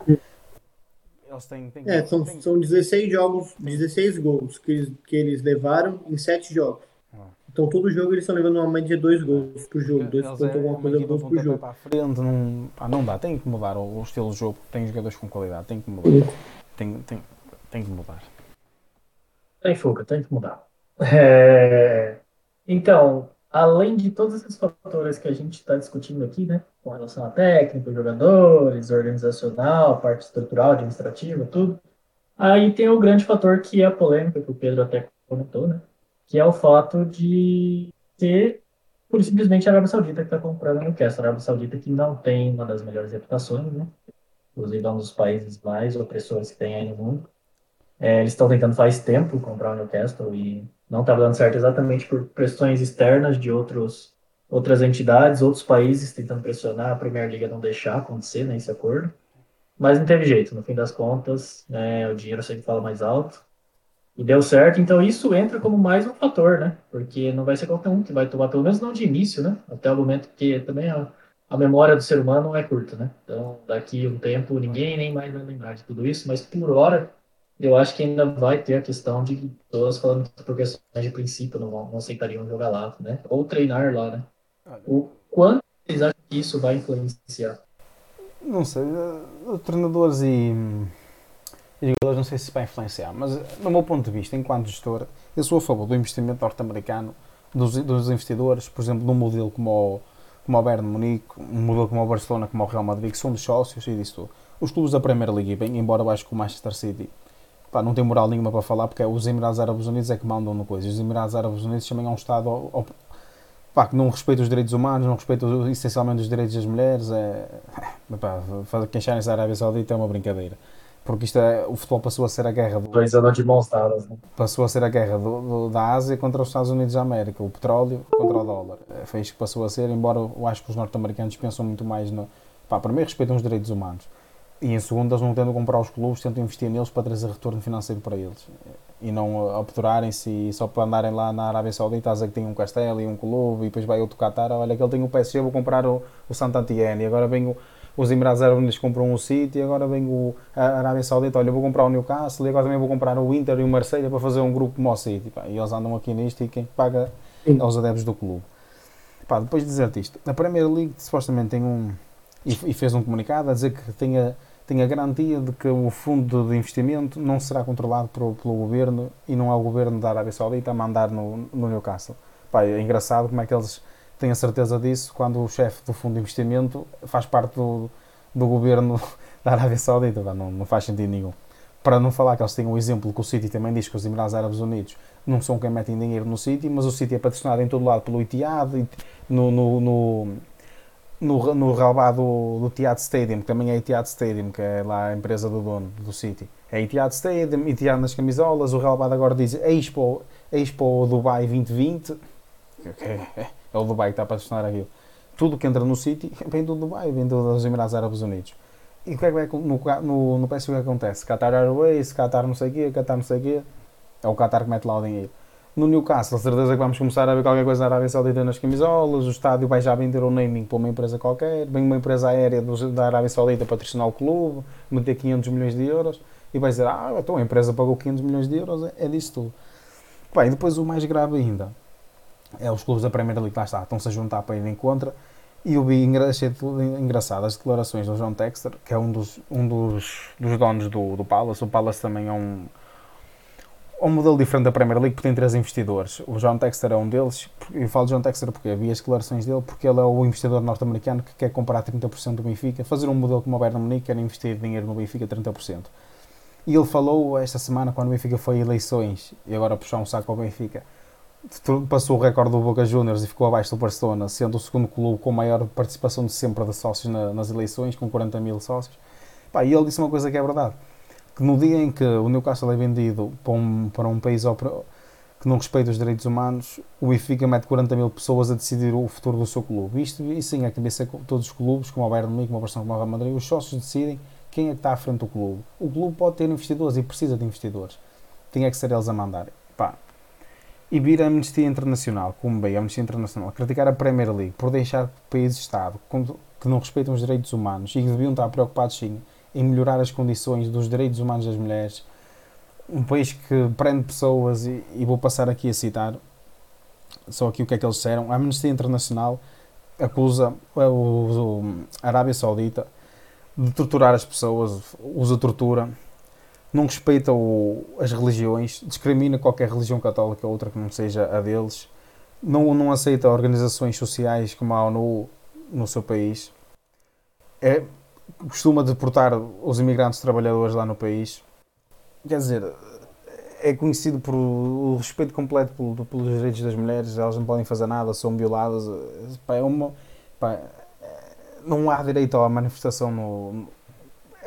Eles têm, têm, É, são, têm- são 16 jogos, 16 gols que eles, que eles levaram em 7 jogos. Ah. Então todo jogo eles estão levando uma média de 2 gols por jogo, 2 Eles pontos é alguma uma coisa gols por jogo. para frente, não, pá, não dá, tem que mudar o, o estilo de jogo, tem jogadores com qualidade, tem que mudar. Tem, tem, tem que mudar. Tem fuga, tem que mudar. É, Então, além de todos esses fatores que a gente está discutindo aqui, né, com relação a técnico, jogadores, organizacional, parte estrutural, administrativa, tudo, aí tem o grande fator que é a polêmica que o Pedro até comentou, né, que é o fato de ser pura e simplesmente a Arábia Saudita que está comprando o Newcastle. A Arábia Saudita que não tem uma das melhores reputações, né, inclusive é um dos países mais opressores que tem aí no mundo. É, eles estão tentando faz tempo comprar o Newcastle e não está dando certo exatamente por pressões externas de outros, outras entidades, outros países tentando pressionar a Premier League a não deixar acontecer né, esse acordo. Mas não teve jeito, no fim das contas, né, o dinheiro sempre fala mais alto. E deu certo, então isso entra como mais um fator, né? Porque não vai ser qualquer um que vai tomar, pelo menos não de início, né? Até o momento que também a, a memória do ser humano é curta, né? Então, daqui um tempo, ninguém nem mais vai lembrar de tudo isso, mas por hora, eu acho que ainda vai ter a questão de pessoas falando que por questões de princípio não, não aceitariam jogar lá, né? Ou treinar lá, né? O quanto vocês acham que isso vai influenciar? Não sei, eh, treinadores e, e jogadores não sei se vai influenciar, mas eh, no meu ponto de vista, enquanto gestor, eu sou a favor do investimento norte-americano, dos, dos investidores, por exemplo, num modelo como o, como o Bayern de Munique, um modelo como o Barcelona, como o Real Madrid, que são dos sócios e disso tudo. Os clubes da Premier League, bem, embora eu acho que o Manchester City pá, não tem moral nenhuma para falar, porque é os Emirados Árabes Unidos é que mandam no coisa. Os Emirados Árabes Unidos também é um Estado pá, que não respeita os direitos humanos, não respeita essencialmente os direitos das mulheres. É, Pá, queixarem-se da Arábia Saudita é uma brincadeira. Porque isto é, o futebol passou a ser a guerra do, Dois anos de mãos dadas, né? passou a ser a guerra do- do- da Ásia contra os Estados Unidos da América, o petróleo contra o dólar. É, Foi isto que passou a ser, embora eu acho que os norte-americanos pensam muito mais no. Pá, primeiro respeitam os direitos humanos. E em segundo, eles não tentam comprar os clubes, tentam investir neles para trazer retorno financeiro para eles. E não uh, apodurarem-se e só para andarem lá na Arábia Saudita a que tem um castelo e um clube e depois vai outro Qatar, olha que ele tem o PSG, vou comprar o, o Santantiene e agora vem o, os Emirados Árabes compram o City e agora vem o, a Arábia Saudita, olha, vou comprar o Newcastle e agora também vou comprar o Inter e o Marseille para fazer um grupo como o City. Pá, e eles andam aqui nisto e quem paga Sim. é os adeptos do clube. Pá, depois de dizer-te isto, a Premier League supostamente tem um. E, e fez um comunicado a dizer que tem a, tem a garantia de que o fundo de investimento não será controlado pelo, pelo governo e não é o governo da Arábia Saudita a mandar no, no Newcastle. Pá, é engraçado como é que eles têm a certeza disso quando o chefe do fundo de investimento faz parte do, do governo da Arábia Saudita. Não, não faz sentido nenhum. Para não falar que eles têm um exemplo que o City também diz que os Emirados Árabes Unidos não são quem metem dinheiro no City, mas o City é patrocinado em todo lado pelo Etihad, no, no, no, no, no relvá do, Etihad Stadium, que também é Etihad Stadium, que é lá a empresa do dono do City. É Etihad Stadium, Etihad nas camisolas, o relvado agora diz Expo, Expo Dubai 2020, que é, é o Dubai que está a patrocinar aquilo. Tudo que entra no City vem do Dubai, vem dos Emirados Árabes Unidos. E o que é que no, no, no que acontece? Qatar Airways, Qatar não sei o quê, Qatar não sei o quê. É o Qatar que mete lá o dinheiro. No Newcastle, certeza que vamos começar a ver qualquer coisa na Arábia Saudita nas camisolas, o estádio vai já vender o naming para uma empresa qualquer, vem uma empresa aérea da Arábia Saudita patrocinar o clube, meter 500 milhões de euros. E vai dizer, ah, então a empresa pagou 500 milhões de euros, é, é disso tudo. E depois o mais grave ainda, é os clubes da Premier League, lá está, estão-se a juntar para ir em contra, e eu vi, achei engraçado. As declarações do John Texter, que é um dos, um dos, dos donos do, do Palace, o Palace também é um, um modelo diferente da Premier League porque tem três investidores. O John Texter é um deles. Eu falo de John Texter porque havia as declarações dele, porque ele é o investidor norte-americano que quer comprar 30% do Benfica, fazer um modelo como o Bayern Munique, quer investir dinheiro no Benfica 30%. E ele falou esta semana, quando o Benfica foi a eleições, e agora puxar um saco ao Benfica, passou o recorde do Boca Juniors e ficou abaixo do Barcelona, sendo o segundo clube com maior participação de sempre de sócios na- nas eleições, com 40 mil sócios. Pá, e ele disse uma coisa que é verdade que no dia em que o Newcastle é vendido para um, para um país que não respeita os direitos humanos, o Benfica mete 40 mil pessoas a decidir o futuro do seu clube. Isto e sim é que devia ser todos os clubes, como o Bayern de Munique, como o Barcelona, como o Real Madrid, os sócios decidem quem é que está à frente do clube. O clube pode ter investidores e precisa de investidores. Tem é que ser eles a mandar. Pá. E vir a Amnistia Internacional, como bem a Amnistia Internacional, criticar a Premier League por deixar países-Estado que não respeitam os direitos humanos e que deviam estar preocupados sim em melhorar as condições dos direitos humanos das mulheres. Um país que prende pessoas, e, e vou passar aqui a citar só aqui o que é que eles disseram. A Amnistia Internacional acusa a Arábia Saudita de torturar as pessoas, usa tortura, não respeita o- as religiões, discrimina qualquer religião católica ou outra que não seja a deles, não, não aceita organizações sociais como a ONU no seu país. É, costuma deportar os imigrantes trabalhadores lá no país. Quer dizer, é conhecido por o respeito completo pelo- pelos direitos das mulheres, elas não podem fazer nada, são violadas. É uma, pá, não há direito à manifestação no.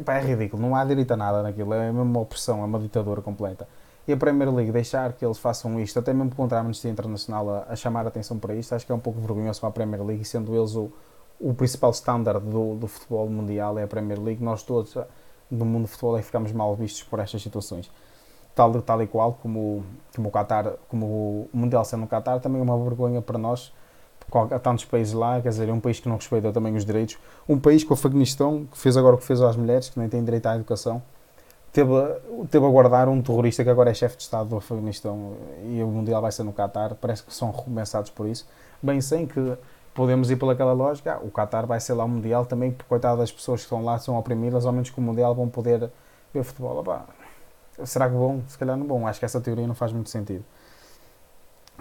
Pá, é ridículo, não há direito a nada naquilo, é mesmo uma opressão, é uma ditadura completa. E a Premier League deixar que eles façam isto, até mesmo contra a Amnistia Internacional a, a chamar a atenção para isto, acho que é um pouco vergonhoso para a Premier League, sendo eles o, o principal standard do, do futebol mundial é a Premier League. Nós todos do mundo do futebol é que ficamos mal vistos por estas situações. Tal, tal e qual como, como o Qatar, como o Mundial sendo no Qatar, também é uma vergonha para nós. Há tantos países lá, quer dizer, é um país que não respeita também os direitos. Um país com o Afeganistão, que fez agora o que fez às mulheres, que nem têm direito à educação, teve, teve a guardar um terrorista que agora é chefe de Estado do Afeganistão e o Mundial vai ser no Qatar. Parece que são recompensados por isso. Bem, sem que podemos ir pelaquela lógica, o Qatar vai ser lá o Mundial também, porque coitado das pessoas que estão lá são oprimidas, ao menos que o Mundial vão poder ver futebol. Opá, será que vão? Se calhar não vão. Acho que essa teoria não faz muito sentido.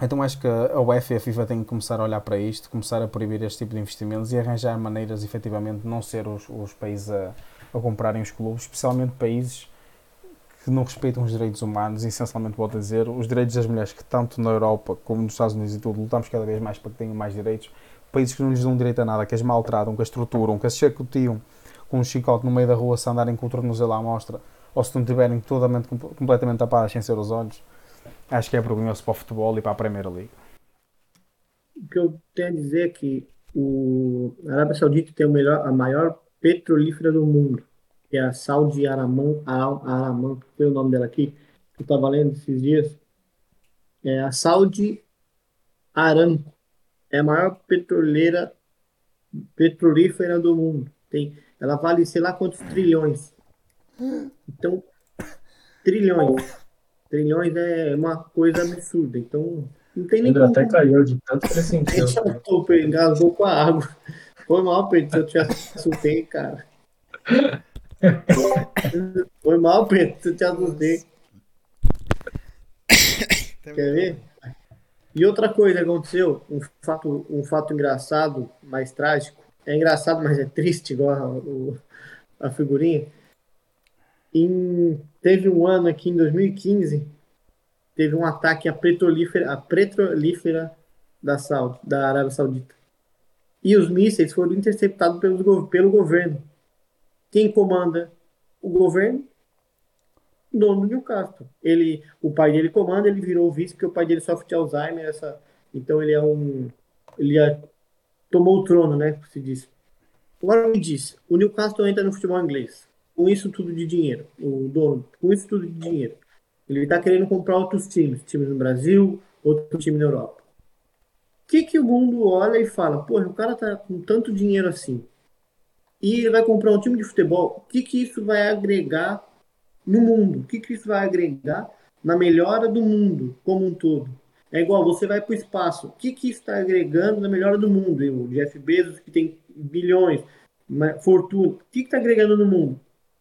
Então acho que a UEFA e a FIFA têm que começar a olhar para isto, começar a proibir este tipo de investimentos e arranjar maneiras, efetivamente, de não ser os, os países a, a comprarem os clubes, especialmente países que não respeitam os direitos humanos, e essencialmente, a dizer, os direitos das mulheres, que tanto na Europa como nos Estados Unidos e tudo, lutamos cada vez mais para que tenham mais direitos, países que não lhes dão direito a nada, que as maltratam, que as torturam, que as chacoteam, com um chicote no meio da rua se andarem com o tornozelo à mostra ou se não tiverem totalmente, completamente tapadas sem ser os olhos, acho que é vergonhoso para o futebol e para a Primeira Liga. O que eu tenho a dizer é que o a Arábia Saudita tem melhor, a maior petrolífera do mundo, que é a Saudi Araman, Araman, que foi o nome dela aqui, que eu estava lendo esses dias. É a Saudi Aramco. É a maior petroleira petrolífera do mundo. Tem, ela vale sei lá quantos trilhões. Então, trilhões. Trilhões é uma coisa absurda. Então, não tem nem Pedro até caiu de tanto que ele sentiu. Engasgou com a água. Foi mal, Pedro, se eu te assustei, cara. Foi mal, Pedro, se eu te assustei. Quer ver? E outra coisa aconteceu, um fato, um fato engraçado, mais trágico. É engraçado, mas é triste, igual a, a figurinha. Em, teve um ano aqui em 2015, teve um ataque à petrolífera, à petrolífera da, da Arábia Saudita. E os mísseis foram interceptados pelo, pelo governo. Quem comanda o governo? Dono do Newcastle. Ele, o pai dele comanda, ele virou vice, porque o pai dele sofre de Alzheimer. Essa, então ele é um. Ele é, tomou o trono, né? Se diz. Agora me diz: o Newcastle entra no futebol inglês com isso tudo de dinheiro, o dono, com isso tudo de dinheiro. Ele está querendo comprar outros times, times no Brasil, outro time na Europa. O que, que o mundo olha e fala, pô, o cara tá com tanto dinheiro assim, e ele vai comprar um time de futebol, o que, que isso vai agregar no mundo? O que, que isso vai agregar na melhora do mundo como um todo? É igual, você vai para o espaço, o que, que está agregando na melhora do mundo? O Jeff Bezos, que tem bilhões, fortuna, o que está agregando no mundo?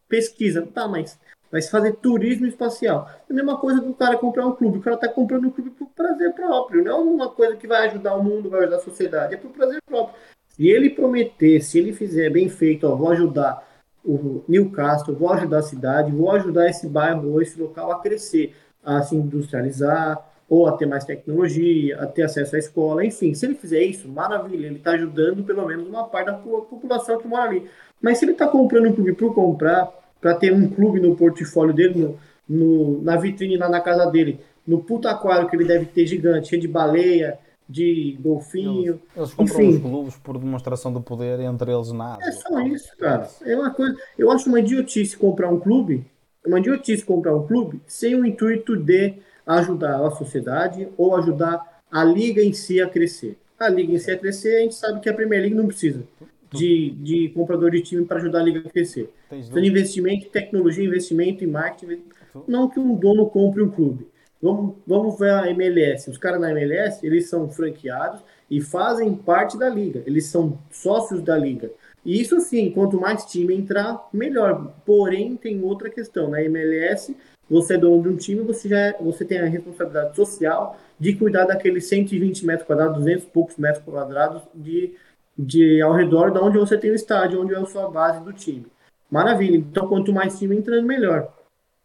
pesquisa, tá, mas vai se fazer turismo espacial. É a mesma coisa do cara comprar um clube. O cara tá comprando um clube por prazer próprio, não é uma coisa que vai ajudar o mundo, vai ajudar a sociedade, é por prazer próprio. Se ele prometer, se ele fizer bem feito, ó, vou ajudar o Newcastle, vou ajudar a cidade, vou ajudar esse bairro ou esse local a crescer, a se industrializar, ou a ter mais tecnologia, a ter acesso à escola, enfim, se ele fizer isso, maravilha, ele está ajudando pelo menos uma parte da população que mora ali. Mas se ele está comprando um clube por comprar, para ter um clube no portfólio dele, no, no, na vitrine lá na casa dele, no puta aquário que ele deve ter gigante, cheio de baleia, de golfinho. Eles, eles compram enfim. os clubes por demonstração do poder entre eles nada. É só isso, cara. É uma coisa. Eu acho uma idiotice comprar um clube. É uma idiotice comprar um clube sem o intuito de ajudar a sociedade ou ajudar a liga em si a crescer. A liga em si a crescer, a gente sabe que a Premier League não precisa de, de comprador de time para ajudar a liga a crescer. Então, investimento em tecnologia, investimento em marketing. Não que um dono compre um clube. Vamos, vamos ver a MLS. Os caras na MLS, eles são franqueados e fazem parte da liga. Eles são sócios da liga. E isso sim, quanto mais time entrar, melhor. Porém, tem outra questão. Na MLS, você é dono de um time, você já é, você tem a responsabilidade social de cuidar daqueles 120 metros quadrados, 200 e poucos metros quadrados de de ao redor de onde você tem o estádio, onde é a sua base do time. Maravilha. Então, quanto mais time entrando, melhor.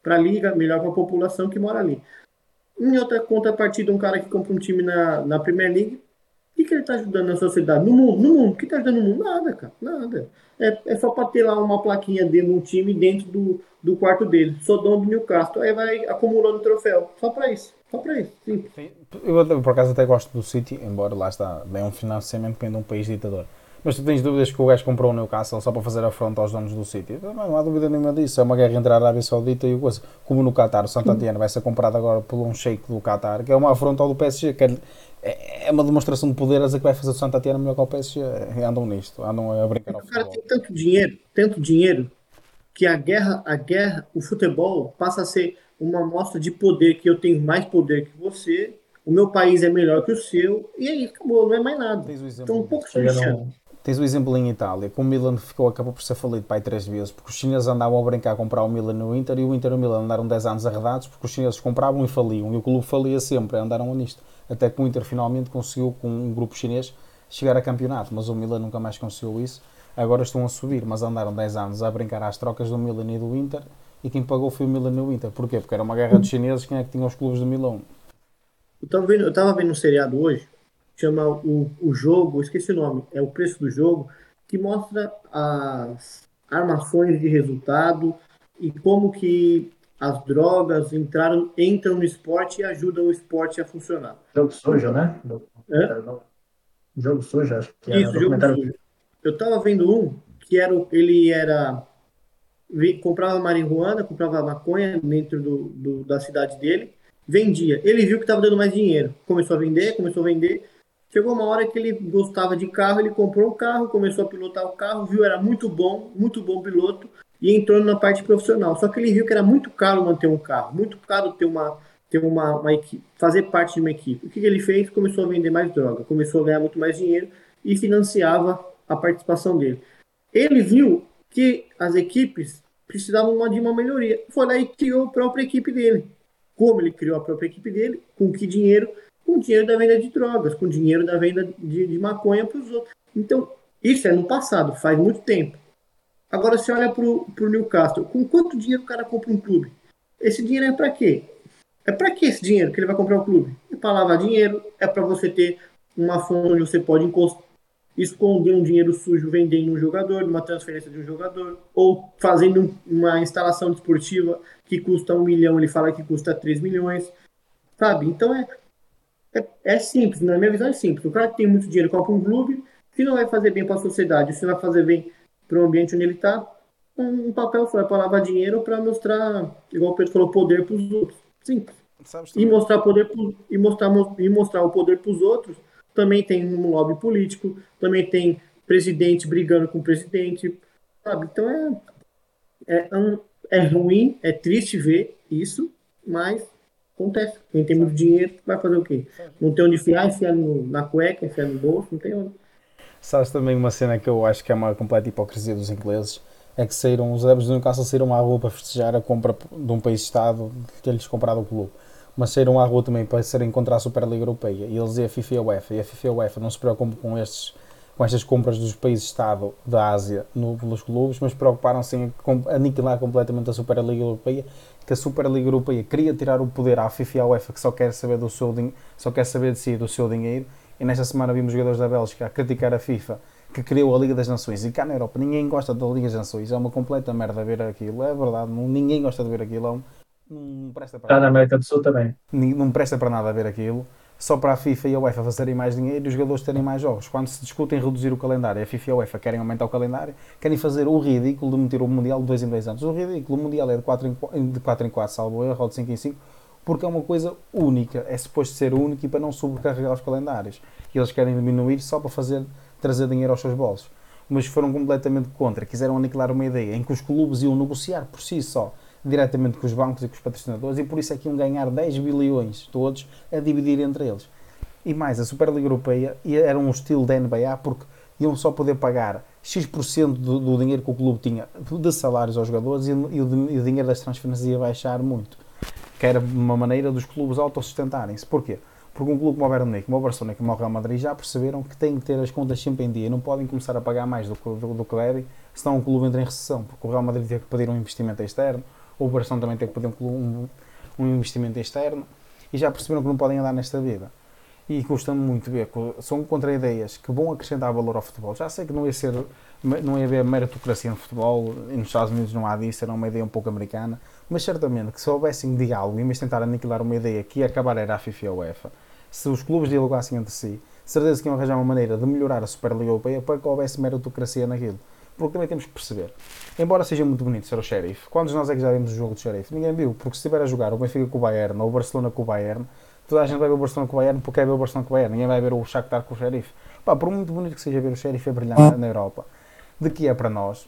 Para a liga, melhor para a população que mora ali. Em outra contrapartida, um cara que compra um time na, na Premier League, o que, que ele está ajudando na sociedade? No mundo? No mundo. O que está ajudando no mundo? Nada, cara. Nada. É, é só para ter lá uma plaquinha dentro de um time dentro do, do quarto dele. Sou dono do Newcastle. Aí vai acumulando troféu. Só para isso. Só para isso. Sim. Eu, por acaso, até gosto do City, embora lá está, é um financiamento que vem de um país ditador. Mas tu tens dúvidas que o gajo comprou o Newcastle só para fazer afronta aos donos do City? Não, não há dúvida nenhuma disso. É uma guerra entre a Arábia Saudita e o coisa. Como no Qatar, o Santantiano vai ser comprado agora por um sheik do Qatar, que é uma afronta ao do PSG. Que é, é uma demonstração de poder a que vai fazer o Santantiano melhor que o PSG. Andam nisto, andam a brincar ao O cara tem tanto dinheiro, tanto dinheiro, que a guerra, a guerra, o futebol passa a ser uma amostra de poder, que eu tenho mais poder que você, o meu país é melhor que o seu, e aí acabou, não é mais nada. Então um pouco se Tens o exemplo em Itália, que o Milan ficou, acabou por ser falido pai três vezes, porque os chineses andavam a brincar a comprar o Milan no Inter e o Inter e o Milan andaram 10 anos arredados porque os chineses compravam e faliam e o clube falia sempre, andaram nisto. Até que o Inter finalmente conseguiu, com um grupo chinês, chegar a campeonato, mas o Milan nunca mais conseguiu isso. Agora estão a subir, mas andaram 10 anos a brincar às trocas do Milan e do Inter e quem pagou foi o Milan e o Inter. Porquê? Porque era uma guerra de chineses, quem é que tinha os clubes de Milão? Eu estava vendo, eu vendo um seriado hoje, chama o, o Jogo, esqueci o nome, é o preço do jogo, que mostra as, armações de resultado e como que as drogas entraram, entram no esporte e ajudam o esporte a funcionar. Jogo sujo, né? Jogo sujo, acho que Isso, jogo sujo. Eu tava vendo um que era, ele era comprava marihuana, comprava maconha dentro do, do, da cidade dele, vendia. Ele viu que estava dando mais dinheiro, começou a vender, começou a vender. Chegou uma hora que ele gostava de carro, ele comprou um carro, começou a pilotar o carro, viu era muito bom, muito bom piloto e entrou na parte profissional. Só que ele viu que era muito caro manter um carro, muito caro ter uma ter uma, uma equipe, fazer parte de uma equipe. O que, que ele fez? Começou a vender mais droga, começou a ganhar muito mais dinheiro e financiava a participação dele. Ele viu que as equipes precisavam de uma melhoria. Foi lá e criou a própria equipe dele. Como ele criou a própria equipe dele? Com que dinheiro? Com dinheiro da venda de drogas, com dinheiro da venda de, de maconha para os outros. Então, isso é no passado, faz muito tempo. Agora você olha para o Newcastle, com quanto dinheiro o cara compra um clube? Esse dinheiro é para quê? É para que esse dinheiro que ele vai comprar o clube? É para lavar dinheiro, é para você ter uma fonte onde você pode encostar, esconder um dinheiro sujo vendendo um jogador, uma transferência de um jogador, ou fazendo uma instalação desportiva que custa um milhão, ele fala que custa 3 milhões, sabe? Então é, é, é, simples, na minha visão é simples. O cara que tem muito dinheiro compra um clube, se não vai fazer bem para a sociedade, se não vai fazer bem para o ambiente onde ele está, um papel só é para lavar dinheiro para mostrar, igual o Pedro falou, poder para os outros. Simples. E mostrar poder pro, e mostrar, e mostrar o poder para os outros também tem um lobby político, também tem presidente brigando com o presidente, sabe? Então é, é, um, é ruim, é triste ver isso, mas acontece. Quem tem muito dinheiro vai fazer o quê? Não tem onde enfiar, enfiar no, na cueca, enfiar no bolso, não tem onde. Sabes também uma cena que eu acho que é uma completa hipocrisia dos ingleses? É que saíram, os adeptos do Newcastle saíram à rua para festejar a compra de um país-estado que lhes comprado o clube mas saíram à rua também para serem contra a Superliga Europeia. E eles e a FIFA e a UEFA. E a FIFA e a UEFA não se preocupam com, estes, com estas compras dos países-Estado da Ásia no, pelos clubes, mas preocuparam-se em aniquilar completamente a Superliga Europeia. Que a Superliga Europeia queria tirar o poder à FIFA e à UEFA, que só quer saber, do seu, só quer saber de si do seu dinheiro. E nesta semana vimos jogadores da Bélgica a criticar a FIFA que criou a Liga das Nações. E cá na Europa ninguém gosta da Liga das Nações. É uma completa merda ver aquilo. É verdade, ninguém gosta de ver aquilo. É não presta para Está na América do Sul também. Não presta para nada ver aquilo. Só para a FIFA e a UEFA fazerem mais dinheiro e os jogadores terem mais jogos. Quando se discutem reduzir o calendário, a FIFA e a UEFA querem aumentar o calendário, querem fazer o ridículo de meter o Mundial de 2 em 2 anos. O ridículo, o Mundial é de 4 em, de 4, em 4 salvo erro, ou de 5 em 5, porque é uma coisa única. É suposto ser único e para não sobrecarregar os calendários. E eles querem diminuir só para fazer, trazer dinheiro aos seus bolsos. Mas foram completamente contra. Quiseram aniquilar uma ideia em que os clubes iam negociar por si só diretamente com os bancos e com os patrocinadores e por isso é que iam ganhar 10 bilhões todos a dividir entre eles. E mais, a Superliga Europeia era um estilo da NBA porque iam só poder pagar X% do, do dinheiro que o clube tinha de salários aos jogadores e, e, o, e o dinheiro das transferências ia baixar muito. Que era uma maneira dos clubes autossustentarem-se. Porquê? Porque um clube como o Bayern como o Barcelona, como o Real Madrid já perceberam que têm que ter as contas sempre em dia não podem começar a pagar mais do do, do que devem, senão o clube entra em recessão, porque o Real Madrid teve que pedir um investimento externo, o Barcelona também tem que pedir um, um, investimento externo e já perceberam que não podem andar nesta vida. E custa-me muito ver, são contra ideias que vão acrescentar valor ao futebol. Já sei que não ia ser, não ia haver meritocracia no futebol, e nos Estados Unidos não há disso, era uma ideia um pouco americana, mas certamente que se houvessem diálogo, em vez de tentar aniquilar uma ideia que ia acabar era a FIFA e a UEFA, se os clubes dialogassem entre si, certeza que iam arranjar uma maneira de melhorar a Superliga Europeia para que houvesse meritocracia naquilo porque também temos que perceber. Embora seja muito bonito ser o xerife, quantos nós é que já vimos o jogo do xerife? Ninguém viu, porque se estiver a jogar o Benfica com o Bayern ou o Barcelona com o Bayern, toda a gente vai ver o Barcelona com o Bayern porque quer ver o Barcelona com o Bayern, ninguém vai ver o Shakhtar com o xerife. Pá, por muito bonito que seja ver o xerife a brilhar na, Europa, de que é para nós,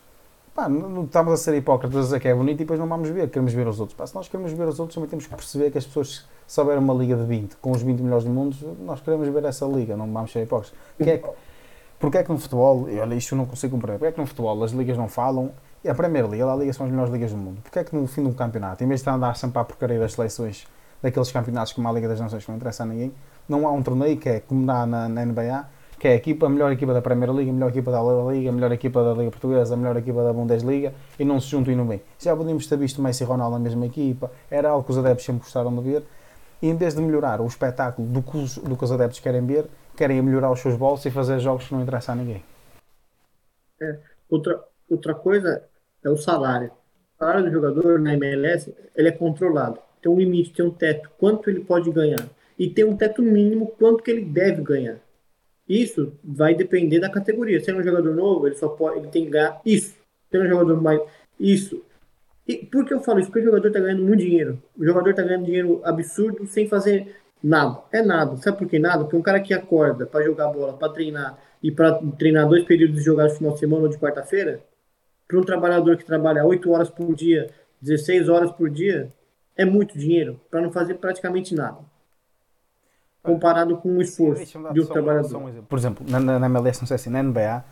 pá, não, estamos a ser hipócritas a dizer que é bonito e depois não vamos ver, queremos ver os outros. Pá, se nós queremos ver os outros, também temos que perceber que as pessoas, se houver uma liga de 20 com os 20 melhores do mundo, nós queremos ver essa liga, não vamos ser hipócritas. Que é porque é que no futebol, olha, isto eu não consigo compreender, porque é que no futebol as ligas não falam, e a Premier League, a Liga são as melhores ligas do mundo, porque é que no fim de um campeonato, em vez de andar sempre à porcaria das seleções, daqueles campeonatos como a Liga das Nações que não interessa a ninguém, não há um torneio que é como dá na, na NBA, que é a, equipa, a melhor equipa da Premier League, a melhor equipa da Liga, a melhor equipa da Liga Portuguesa, a melhor equipa da Bundesliga, e não se juntam e não bem. Já podíamos ter visto Messi e Ronaldo na mesma equipa, era algo que os adeptos sempre gostaram de ver, e em vez de melhorar o espetáculo do que os, do que os adeptos querem ver, querem melhorar os seus bolsos e fazer jogos que não interessam a ninguém. É, outra, outra coisa é o salário. O salário do jogador na MLS ele é controlado. Tem um limite, tem um teto, quanto ele pode ganhar. E tem um teto mínimo, quanto que ele deve ganhar. Isso vai depender da categoria. Se é um jogador novo, ele só pode, ele tem que ganhar isso. Se é um jogador mais isso. E por que eu falo isso? Porque o jogador está ganhando muito dinheiro. O jogador está ganhando dinheiro absurdo sem fazer nada. É nada. Sabe por que nada? Porque um cara que acorda para jogar bola, para treinar e para treinar dois períodos de jogar no final de semana ou de quarta-feira, para um trabalhador que trabalha 8 horas por dia, 16 horas por dia, é muito dinheiro para não fazer praticamente nada. Comparado com o esforço de um trabalhador. Um por exemplo, na, na MLS, não sei se na NBA,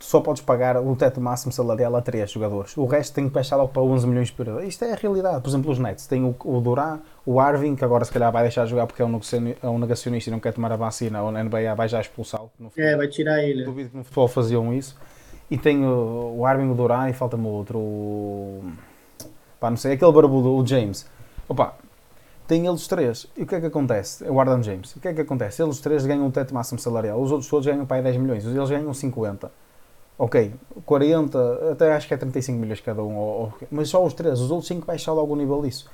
tu só podes pagar o teto máximo salarial a 3 jogadores. O resto tem que baixar logo para 11 milhões por ano. Isto é a realidade. Por exemplo, os Nets têm o, o Duran, o Arvin, que agora se calhar vai deixar de jogar porque é um, é um negacionista e não quer tomar a vacina, ou na NBA vai já expulsá-lo. É, vai tirar ele. Duvido que no futebol faziam isso. E tem o, o Arvin, o Duran e falta-me outro. O... Pá, não sei, aquele barbudo, o James. Opa, tem eles três. E o que é que acontece? É o Arden James. O que é que acontece? Eles três ganham o teto máximo salarial. Os outros todos ganham para aí 10 milhões. Eles ganham 50. Ok, 40, até acho que é 35 milhões cada um. Ou, mas só os três. Os outros 5 baixam logo o nível disso.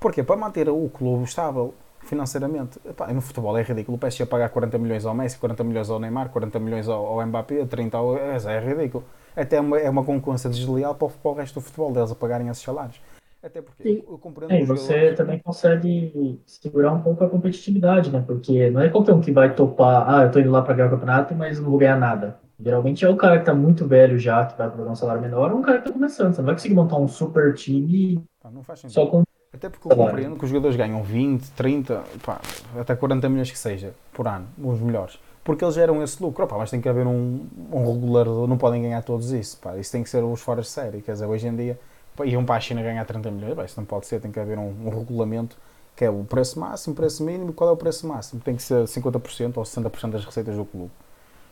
Porquê? Para manter o clube estável financeiramente. Epá, no futebol é ridículo. O PSG pagar 40 milhões ao Messi, 40 milhões ao Neymar, 40 milhões ao, ao Mbappé, 30 ao... É, ridículo. Até é uma, é uma concorrência desleal para o, para o resto do futebol deles a pagarem esses salários. Até porque Sim. eu, compreendo. É, você jogadores... também consegue segurar um pouco a competitividade, né? Porque não é qualquer um que vai topar, ah, eu tô indo lá para ganhar o campeonato, mas não vou ganhar nada. Geralmente é o cara que tá muito velho já, que vai pagar um salário menor, ou um cara que tá começando. Você não vai conseguir montar um super time ah, não faz só com. Até porque eu compreendo que os jogadores ganham 20, 30, pá, até 40 milhões que seja por ano, os melhores. Porque eles geram esse lucro, Opa, mas tem que haver um, um regulador, não podem ganhar todos isso. Pá. Isso tem que ser os fora de série. Quer dizer, hoje em dia iam para a China ganhar 30 milhões, bem, isso não pode ser, tem que haver um, um, regulamento que é o preço máximo, preço mínimo, qual é o preço máximo? Tem que ser 50% ou 60% das receitas do clube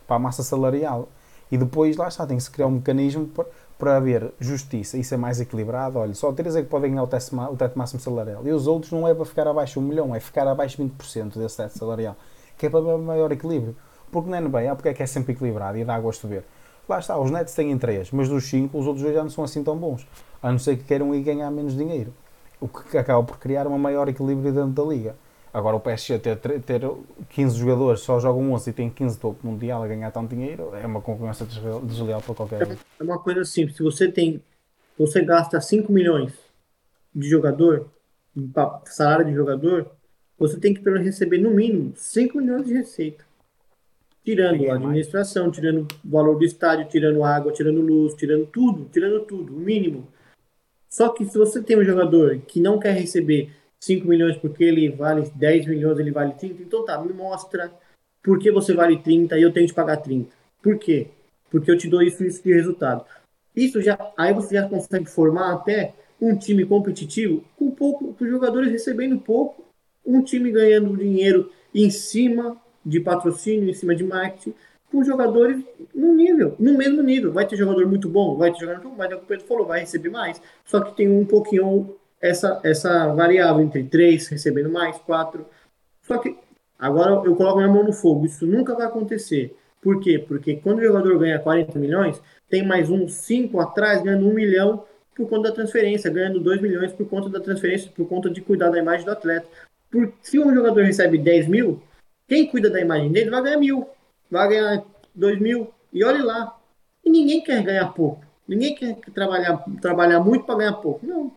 para a massa salarial. E depois, lá está, tem que se criar um mecanismo para, para haver justiça e ser mais equilibrado. Olha, só três é que podem ganhar o teto, o teto máximo salarial e os outros não é para ficar abaixo de um milhão, é ficar abaixo de 20% desse teto salarial, que é para haver maior equilíbrio. Porque na NBA, porque é que é sempre equilibrado e dá gosto de ver. Lá está, os Nets têm 3, mas dos 5, os outros dois já não são assim tão bons a não ser que queiram ir ganhar menos dinheiro. O que acaba por criar um maior equilíbrio dentro da liga. Agora o PSG ter, ter 15 jogadores, só jogam 11 e tem 15 topo mundial a ganhar tanto dinheiro, é uma concorrência desleal para qualquer um. É uma coisa simples, se você tem, você gasta 5 milhões de jogador, salário de jogador, você tem que receber no mínimo 5 milhões de receita. Tirando a administração, tirando o valor do estádio, tirando água, tirando luz, tirando tudo, tirando tudo, o mínimo. Só que se você tem um jogador que não quer receber 5 milhões porque ele vale 10 milhões, ele vale 30, então tá, me mostra por que você vale 30 e eu tenho que pagar 30. Por quê? Porque eu te dou isso isso de resultado. Isso já, aí você já consegue formar até um time competitivo com pouco, com jogadores recebendo pouco, um time ganhando dinheiro em cima de patrocínio, em cima de marketing, com jogadores no nível, no mesmo nível. Vai ter jogador muito bom, vai ter jogador muito bom, mas é o Pedro falou, vai receber mais. Só que tem um pouquinho essa, essa variável entre três recebendo mais, quatro. Só que agora eu coloco minha mão no fogo, isso nunca vai acontecer. Por quê? Porque quando o jogador ganha 40 milhões, tem mais um 5 atrás ganhando 1 milhão por conta da transferência, ganhando 2 milhões por conta da transferência, por conta de cuidar da imagem do atleta. Por, se um jogador recebe 10 mil, quem cuida da imagem dele vai ganhar mil vai ganhar 2 mil, e olhe lá. E ninguém quer ganhar pouco. Ninguém quer trabalhar, trabalhar muito para ganhar pouco. Não.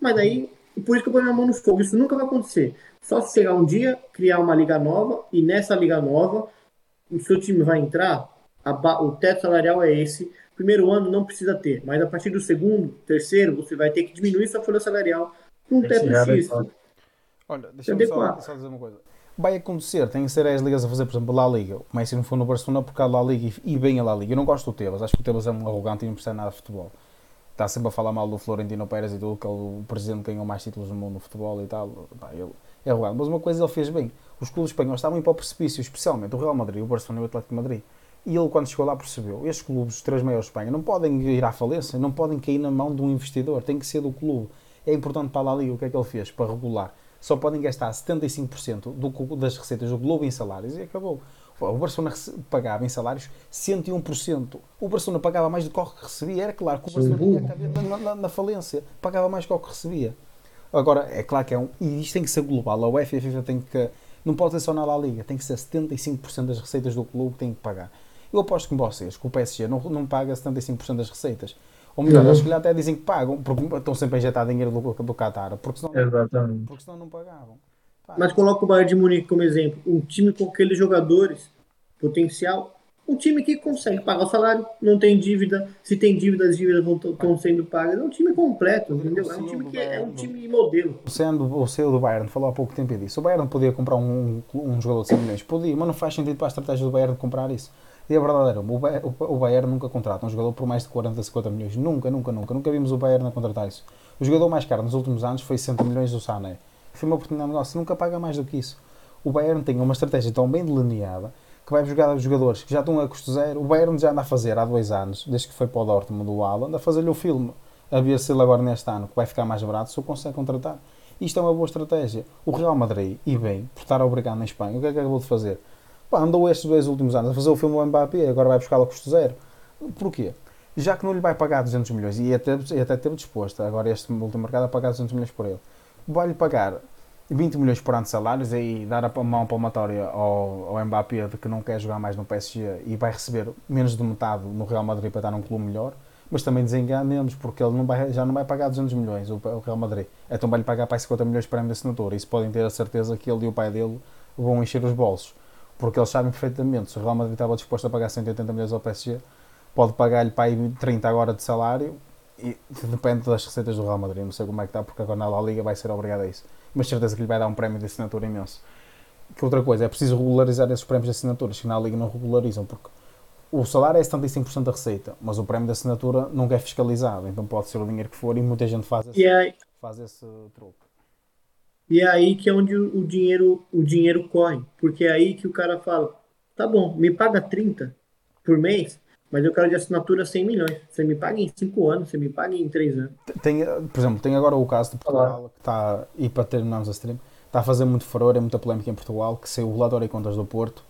Mas aí, por isso que eu ponho a mão no fogo. Isso nunca vai acontecer. Só se chegar um dia, criar uma liga nova, e nessa liga nova, o seu time vai entrar, a, o teto salarial é esse. Primeiro ano não precisa ter, mas a partir do segundo, terceiro, você vai ter que diminuir sua folha salarial com um teto X. Olha, deixa eu só, só dizer uma coisa vai acontecer, tem que ser as ligas a fazer, por exemplo, La Liga. O Messi não foi no Barcelona porque a La Liga e bem a La Liga. Eu não gosto do Tebas, acho que o Tebas é um arrogante e não percebe nada de futebol. Está sempre a falar mal do Florentino Pérez e tudo, que é o presidente ganhou mais títulos no mundo no futebol e tal. Pá, ele é arrogante. Mas uma coisa ele fez bem: os clubes espanhóis estavam indo para o precipício, especialmente o Real Madrid, o Barcelona e o Atlético de Madrid. E ele, quando chegou lá, percebeu: estes clubes, os três maiores de Espanha, não podem ir à falência, não podem cair na mão de um investidor, tem que ser do clube. É importante para a Liga o que é que ele fez para regular só podem gastar 75% do, das receitas do Globo em salários e acabou. Pô, o Barcelona pagava em salários 101%. O Barcelona pagava mais do que o que recebia. Era claro que o Barcelona tinha na, na, na, falência. Pagava mais do que o que recebia. Agora, é claro que é um. E isto tem que ser global. A UEFA e a FIFA tem que. Não pode ser só na La Liga. Tem que ser 75% das receitas do clube que tem que pagar. Eu aposto com vocês que o PSG não, não paga 75% das receitas. Ou melhor, uhum. eles que até dizem que pagam, porque estão sempre a injetar dinheiro do, do Qatar, porque senão, Exatamente. porque senão não pagavam. Mas coloca o Bayern de Munique como exemplo. Um time com aqueles jogadores, potencial. Um time que consegue pagar o salário, não tem dívida. Se tem dívida, as dívidas estão sendo pagas. É um time completo, entendeu? É um time que é um time modelo. Sendo o CEO do Bayern falou há pouco tempo disso. O Bayern podia comprar um, um jogador de 100 milhões. Podia, mas não faz sentido para a estratégia do Bayern de comprar isso. E a verdade era, o Bayern nunca contrata um jogador por mais de 40, 50 milhões. Nunca, nunca, nunca. Nunca vimos o Bayern a contratar isso. O jogador mais caro nos últimos anos foi 60 milhões do Sané. Foi uma oportunidade de negócio. Nunca paga mais do que isso. O Bayern tem uma estratégia tão bem delineada que vai jogar jogadores que já estão a custo zero. O Bayern já anda a fazer há dois anos, desde que foi para o Dortmund do Haaland, a fazer-lhe o filme. A ver se ele agora neste ano, que vai ficar mais barato, se o consegue contratar. Isto é uma boa estratégia. O Real Madrid, e bem, por estar obrigado na Espanha, o que é que acabou de fazer? Pá, andou estes dois últimos anos a fazer o filme do Mbappé, agora vai buscá-lo a custo zero. Porquê? Já que não lhe vai pagar 200 milhões, e até, até teve disposto, agora este último mercado, a pagar 200 milhões por ele, vai-lhe pagar 20 milhões por ano de salários e dar a mão palmatória ao, ao Mbappé de que não quer jogar mais no PSG e vai receber menos de metade no Real Madrid para estar num clube melhor, mas também desenganemos porque ele não vai, já não vai pagar 200 milhões, o, o Real Madrid. Então vai-lhe pagar para 50 milhões para a assinatura. Isso podem ter a certeza que ele e o pai dele vão encher os bolsos, porque eles sabem perfeitamente se o Real Madrid estava disposto a pagar 180 milhões ao PSG, pode pagar-lhe para aí 30 agora de salário e depende das receitas do Real Madrid. Não sei como é que está, porque agora na La Liga vai ser obrigado a isso mas certeza que lhe vai dar um prémio de assinatura imenso. Que outra coisa, é preciso regularizar esses prémios de assinaturas, que na Liga não regularizam, porque o salário é 75% da receita, mas o prémio de assinatura nunca é fiscalizado, então pode ser o dinheiro que for e muita gente faz esse, aí, faz esse truque. E é aí que é onde o dinheiro, o dinheiro corre, porque é aí que o cara fala, tá bom, me paga 30 por mês, mas eu quero de assinatura 100 milhões. Você me paga em 5 anos, você me paga em 3 anos. Tem, por exemplo, tem agora o caso de Portugal, que está, e para terminarmos a stream, está a fazer muito furor, é muita polémica em Portugal, que saiu o relatório de contas do Porto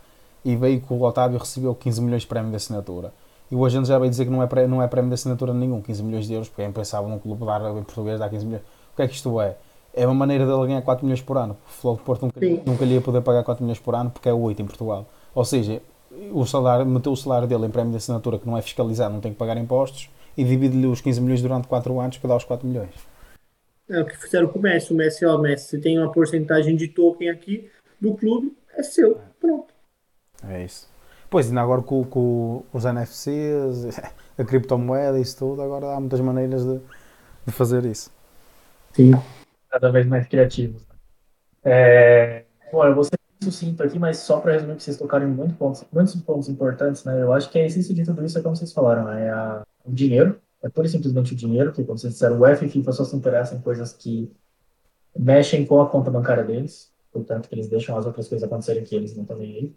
e veio que o Otávio recebeu 15 milhões de prémio de assinatura. E o agente já veio dizer que não é, prémio, não é prémio de assinatura nenhum, 15 milhões de euros, porque é impensável num clube dar em português dar 15 milhões. O que é que isto é? É uma maneira de ele ganhar 4 milhões por ano. O Futebol do Porto nunca, nunca lhe ia poder pagar 4 milhões por ano porque é 8 em Portugal. Ou seja, o salário, meteu o salário dele em prémio de assinatura que não é fiscalizado, não tem que pagar impostos e divide-lhe os 15 milhões durante 4 anos para dar os 4 milhões. É o que fizeram com o Messi. O Messi, ó, Messi, você tem uma porcentagem de token aqui do clube, é seu. Pronto. É isso. Pois, ainda agora com, com os NFCs, a criptomoeda, isso tudo, agora há muitas maneiras de, de fazer isso. Sim. Cada vez mais criativos. É... Bom, eu vou ser sucinto aqui, mas só para resumir, que vocês tocaram em muitos pontos, muitos pontos importantes, né? Eu acho que a essência de tudo isso é como vocês falaram, é a, o dinheiro, é pura e simplesmente o dinheiro, que como vocês disseram, o F e FIFA só se interessam em coisas que mexem com a conta bancária deles, portanto que eles deixam as outras coisas acontecerem que eles não estão nem aí.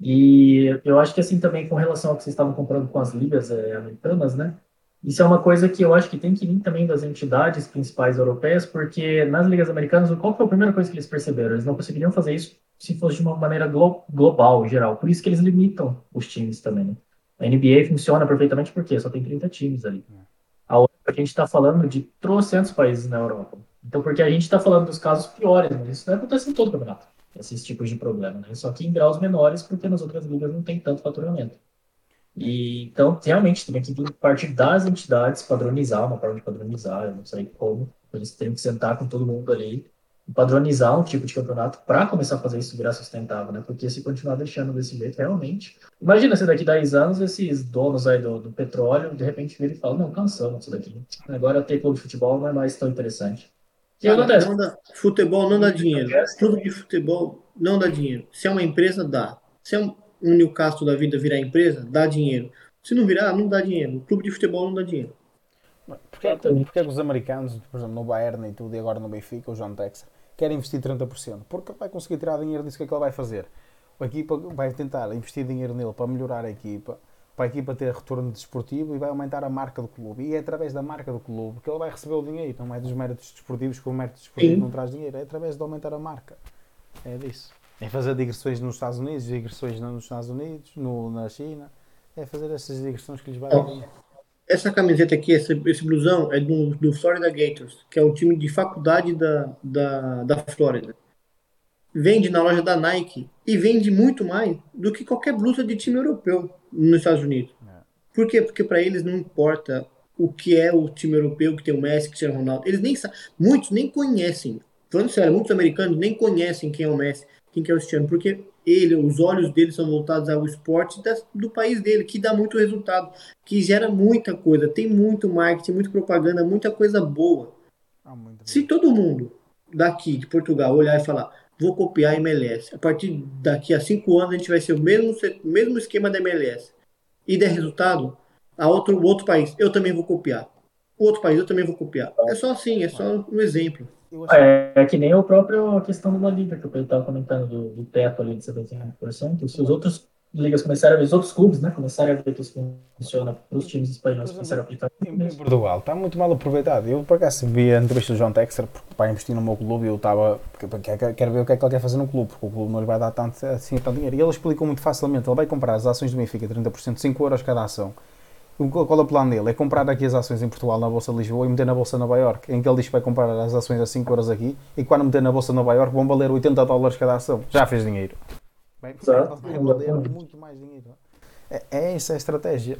E eu acho que assim também com relação ao que vocês estavam comprando com as ligas é, americanas, né? Isso é uma coisa que eu acho que tem que vir também das entidades principais europeias, porque nas ligas americanas, qual foi a primeira coisa que eles perceberam? Eles não conseguiriam fazer isso se fosse de uma maneira glo global, geral. Por isso que eles limitam os times também. Né? A NBA funciona perfeitamente porque só tem 30 times ali. A outra, a gente está falando de trocentos países na Europa. Então, porque a gente está falando dos casos piores, mas isso não acontece em todo o campeonato, esses tipos de problema. Né? Só que em graus menores, porque nas outras ligas não tem tanto faturamento. E, então, realmente, tem que partir das entidades padronizar, uma forma de padronizar, eu não sei como, eles teriam que sentar com todo mundo ali padronizar um tipo de campeonato para começar a fazer isso virar sustentável, né? Porque se continuar deixando desse jeito, realmente. Imagina se daqui a 10 anos esses donos aí do, do petróleo de repente viram e falam: não, cansamos disso daqui. Agora ter clube de futebol não é mais tão interessante. O que acontece? Não dá, futebol não dá dinheiro. Tudo de futebol não dá dinheiro. Se é uma empresa, dá. Se é um, um Newcastle da vida virar empresa, dá dinheiro. Se não virar, não dá dinheiro. O clube de futebol não dá dinheiro. Porquê, porquê que os americanos, por exemplo, no Bayern e tudo, e agora no Benfica, o John Texas, querem investir 30%? Porque vai conseguir tirar dinheiro disso que é que ele vai fazer. A equipa vai tentar investir dinheiro nele para melhorar a equipa, para a equipa ter retorno desportivo e vai aumentar a marca do clube. E é através da marca do clube que ele vai receber o dinheiro. Não é dos méritos desportivos que o mérito desportivo Sim. não traz dinheiro, é através de aumentar a marca. É disso. É fazer digressões nos Estados Unidos, digressões nos Estados Unidos, no, na China. É fazer essas digressões que lhes vai dar. dinheiro. Essa camiseta aqui, esse, esse blusão, é do, do Florida Gators, que é um time de faculdade da, da, da Flórida. Vende na loja da Nike e vende muito mais do que qualquer blusa de time europeu nos Estados Unidos. É. Por quê? Porque para eles não importa o que é o time europeu que tem o Messi, que tem o Ronaldo. Eles nem sabem, muitos nem conhecem. Falando sério, muitos americanos nem conhecem quem é o Messi, quem que é o Cristiano, porque ele, os olhos dele são voltados ao esporte do país dele, que dá muito resultado, que gera muita coisa, tem muito marketing, muita propaganda, muita coisa boa. Muito Se todo mundo daqui de Portugal olhar e falar, vou copiar a MLS, a partir daqui a cinco anos a gente vai ser o mesmo, mesmo esquema da MLS, e der resultado, a outro, outro país, eu também vou copiar. O outro país, eu também vou copiar. É só assim, é só um exemplo. É, é que nem o próprio questão do La Liga, que o Pedro estava comentando do, do teto ali de 75%. Se os outros ligas começarem a ver, os outros clubes, né, começarem a ver que isso funciona para os times espanhóis começarem a aplicar. Em Portugal está muito mal aproveitado. Eu por acaso vi a entrevista do João Texter para investir no meu clube e eu estava. Quero, quero ver o que é que ele quer fazer no clube, porque o clube não lhe vai dar tanto, assim, tanto dinheiro. E ele explicou muito facilmente: ele vai comprar as ações do Benfica 30%, 5 euros cada ação. Qual é o plano dele? É comprar aqui as ações em Portugal na Bolsa de Lisboa e meter na Bolsa de Nova York, em que ele diz que vai comprar as ações a 5 euros aqui e quando meter na Bolsa de Nova York vão valer 80 dólares cada ação. Já fez dinheiro. Vai, Exato. vai valer muito mais dinheiro. É, é essa a estratégia.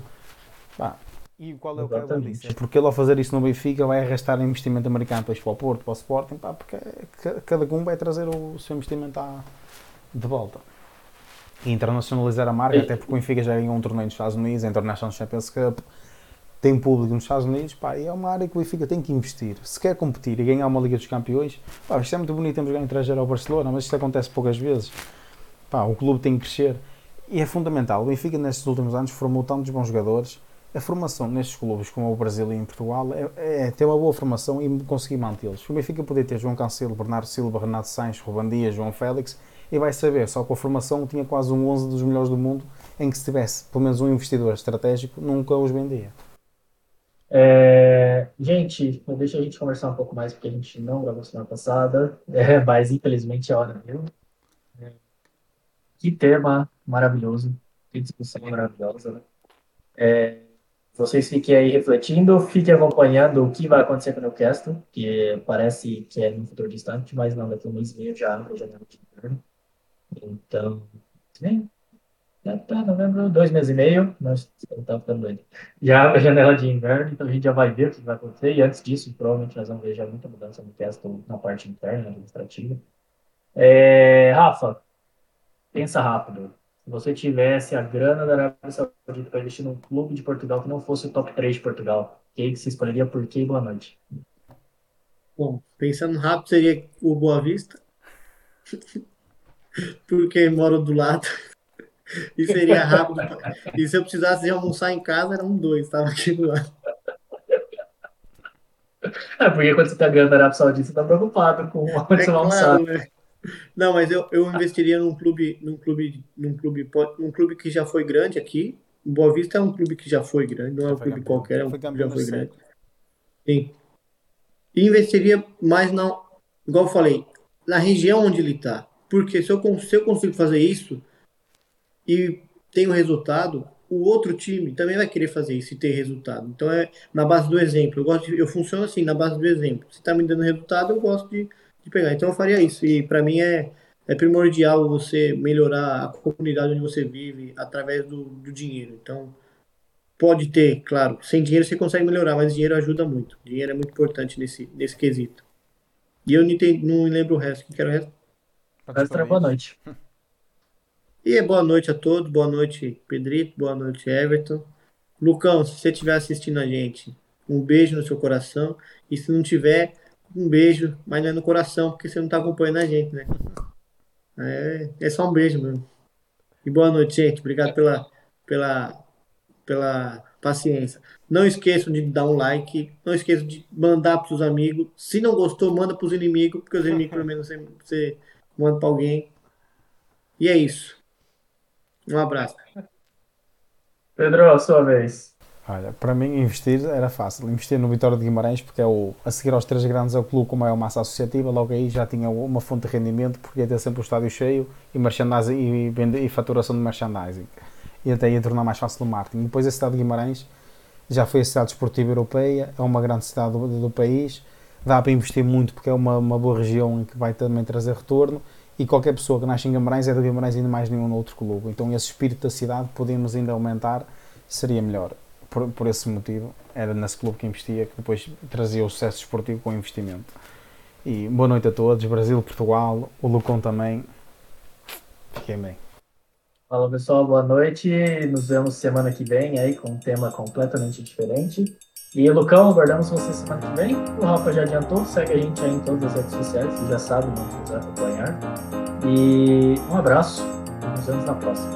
Pá, e qual é o que ele Exatamente. disse? É porque ele ao fazer isso no Benfica vai arrastar investimento americano depois para o Porto, para o Sporting, pá, porque ca- cada um vai trazer o seu investimento à- de volta. E internacionalizar a marca, E- até porque o Benfica já ganhou um torneio nos Estados Unidos, a International Champions Cup, tem público nos Estados Unidos, pá, e é uma área que o Benfica tem que investir. Se quer competir e ganhar uma Liga dos Campeões, pá, isto é muito bonito, temos ganho 3 ao Barcelona, mas isto acontece poucas vezes. Pá, o clube tem que crescer. E é fundamental. O Benfica, nestes últimos anos, formou tantos bons jogadores. A formação nestes clubes, como o Brasil e em Portugal, é, é ter uma boa formação e conseguir mantê-los. O Benfica poder ter João Cancelo, Bernardo Silva, Renato Sainz, Ruban Dias, João Félix, e vai saber, só com a formação tinha quase um 11 dos melhores do mundo, em que se tivesse pelo menos um investidor estratégico, nunca os vendia. É, gente, deixa a gente conversar um pouco mais, porque a gente não gravou semana passada, é, mas infelizmente é hora, viu? É, que tema maravilhoso, que discussão maravilhosa, né? É, vocês fiquem aí refletindo, fiquem acompanhando o que vai acontecer com o Newcastle, que parece que é no futuro distante, mas não, daqui a um mês já a janela de inverno. Então, nem, já tá novembro, dois meses e meio, nós tá ficando doido. Já a janela de inverno, então a gente já vai ver o que vai acontecer. E antes disso, provavelmente nós vamos ver já muita mudança no Newcastle na parte interna, administrativa. É, Rafa, pensa rápido. Se você tivesse a grana da Arábia Saudita para investir num clube de Portugal que não fosse o top 3 de Portugal, quem que você escolheria por quê? Boa noite. Bom, pensando rápido, seria o Boa Vista, porque moro do lado. E seria rápido. E se eu precisasse de almoçar em casa, era um dois, estava aqui do lado. É, porque quando você tá ganhando na Arábia Saudita, você tá preocupado com onde É vai almoçar. claro, né? Não, mas eu, eu investiria num clube, num clube, num clube, num clube que já foi grande aqui. O Boa Vista é um clube que já foi grande, não é um clube campeão. qualquer, é um clube que já foi grande. Sim. E investiria mais na, igual eu falei, na região onde ele está. Porque se eu, se eu consigo fazer isso e tenho resultado, o outro time também vai querer fazer isso e ter resultado. Então é na base do exemplo. Eu gosto de- eu funciono assim, na base do exemplo. Se está me dando resultado, eu gosto de, de pegar. Então eu faria isso. E para mim é, é primordial você melhorar a comunidade onde você vive através do, do dinheiro. Então pode ter, claro, sem dinheiro você consegue melhorar, mas dinheiro ajuda muito. Dinheiro é muito importante nesse, nesse quesito. E eu não, entendi, não lembro o resto. O que era o resto? Extra, boa noite. E é boa noite a todos, boa noite Pedrito, boa noite Everton. Lucão, se você estiver assistindo a gente, um beijo no seu coração. E se não tiver, um beijo, mas não é no coração, porque você não está acompanhando a gente, né? É, é só um beijo mesmo. E boa noite, gente. Obrigado pela, pela, pela paciência. Não esqueçam de dar um like, não esqueçam de mandar para os amigos. Se não gostou, manda para os inimigos, porque os inimigos pelo menos você, você manda para alguém. E é isso. Um abraço. Pedro, a sua vez. Olha, para mim investir era fácil. Investir no Vitória de Guimarães, porque é o, a seguir aos três grandes é o clube com maior massa associativa, logo aí já tinha uma fonte de rendimento, porque ia ter sempre o estádio cheio e, merchandising, e, vende, e faturação de merchandising. E até ia tornar mais fácil o marketing. Depois a cidade de Guimarães já foi a cidade esportiva europeia, é uma grande cidade do, do país, dá para investir muito porque é uma, uma boa região em que vai também trazer retorno e qualquer pessoa que nasce em Guimarães é de Guimarães ainda mais nenhum outro clube. Então esse espírito da cidade podemos ainda aumentar, seria melhor por, por esse motivo, era nesse clube que investia que depois trazia o sucesso esportivo com o investimento. E boa noite a todos, Brasil, Portugal, o Lucão também. Fiquem bem. Fala pessoal, boa noite. Nos vemos semana que vem aí com um tema completamente diferente. E Lucão, aguardamos você semana que vem. O Rafa já adiantou, segue a gente aí em todas as redes sociais, você já sabe onde nos acompanhar. E um abraço, nos vemos na próxima.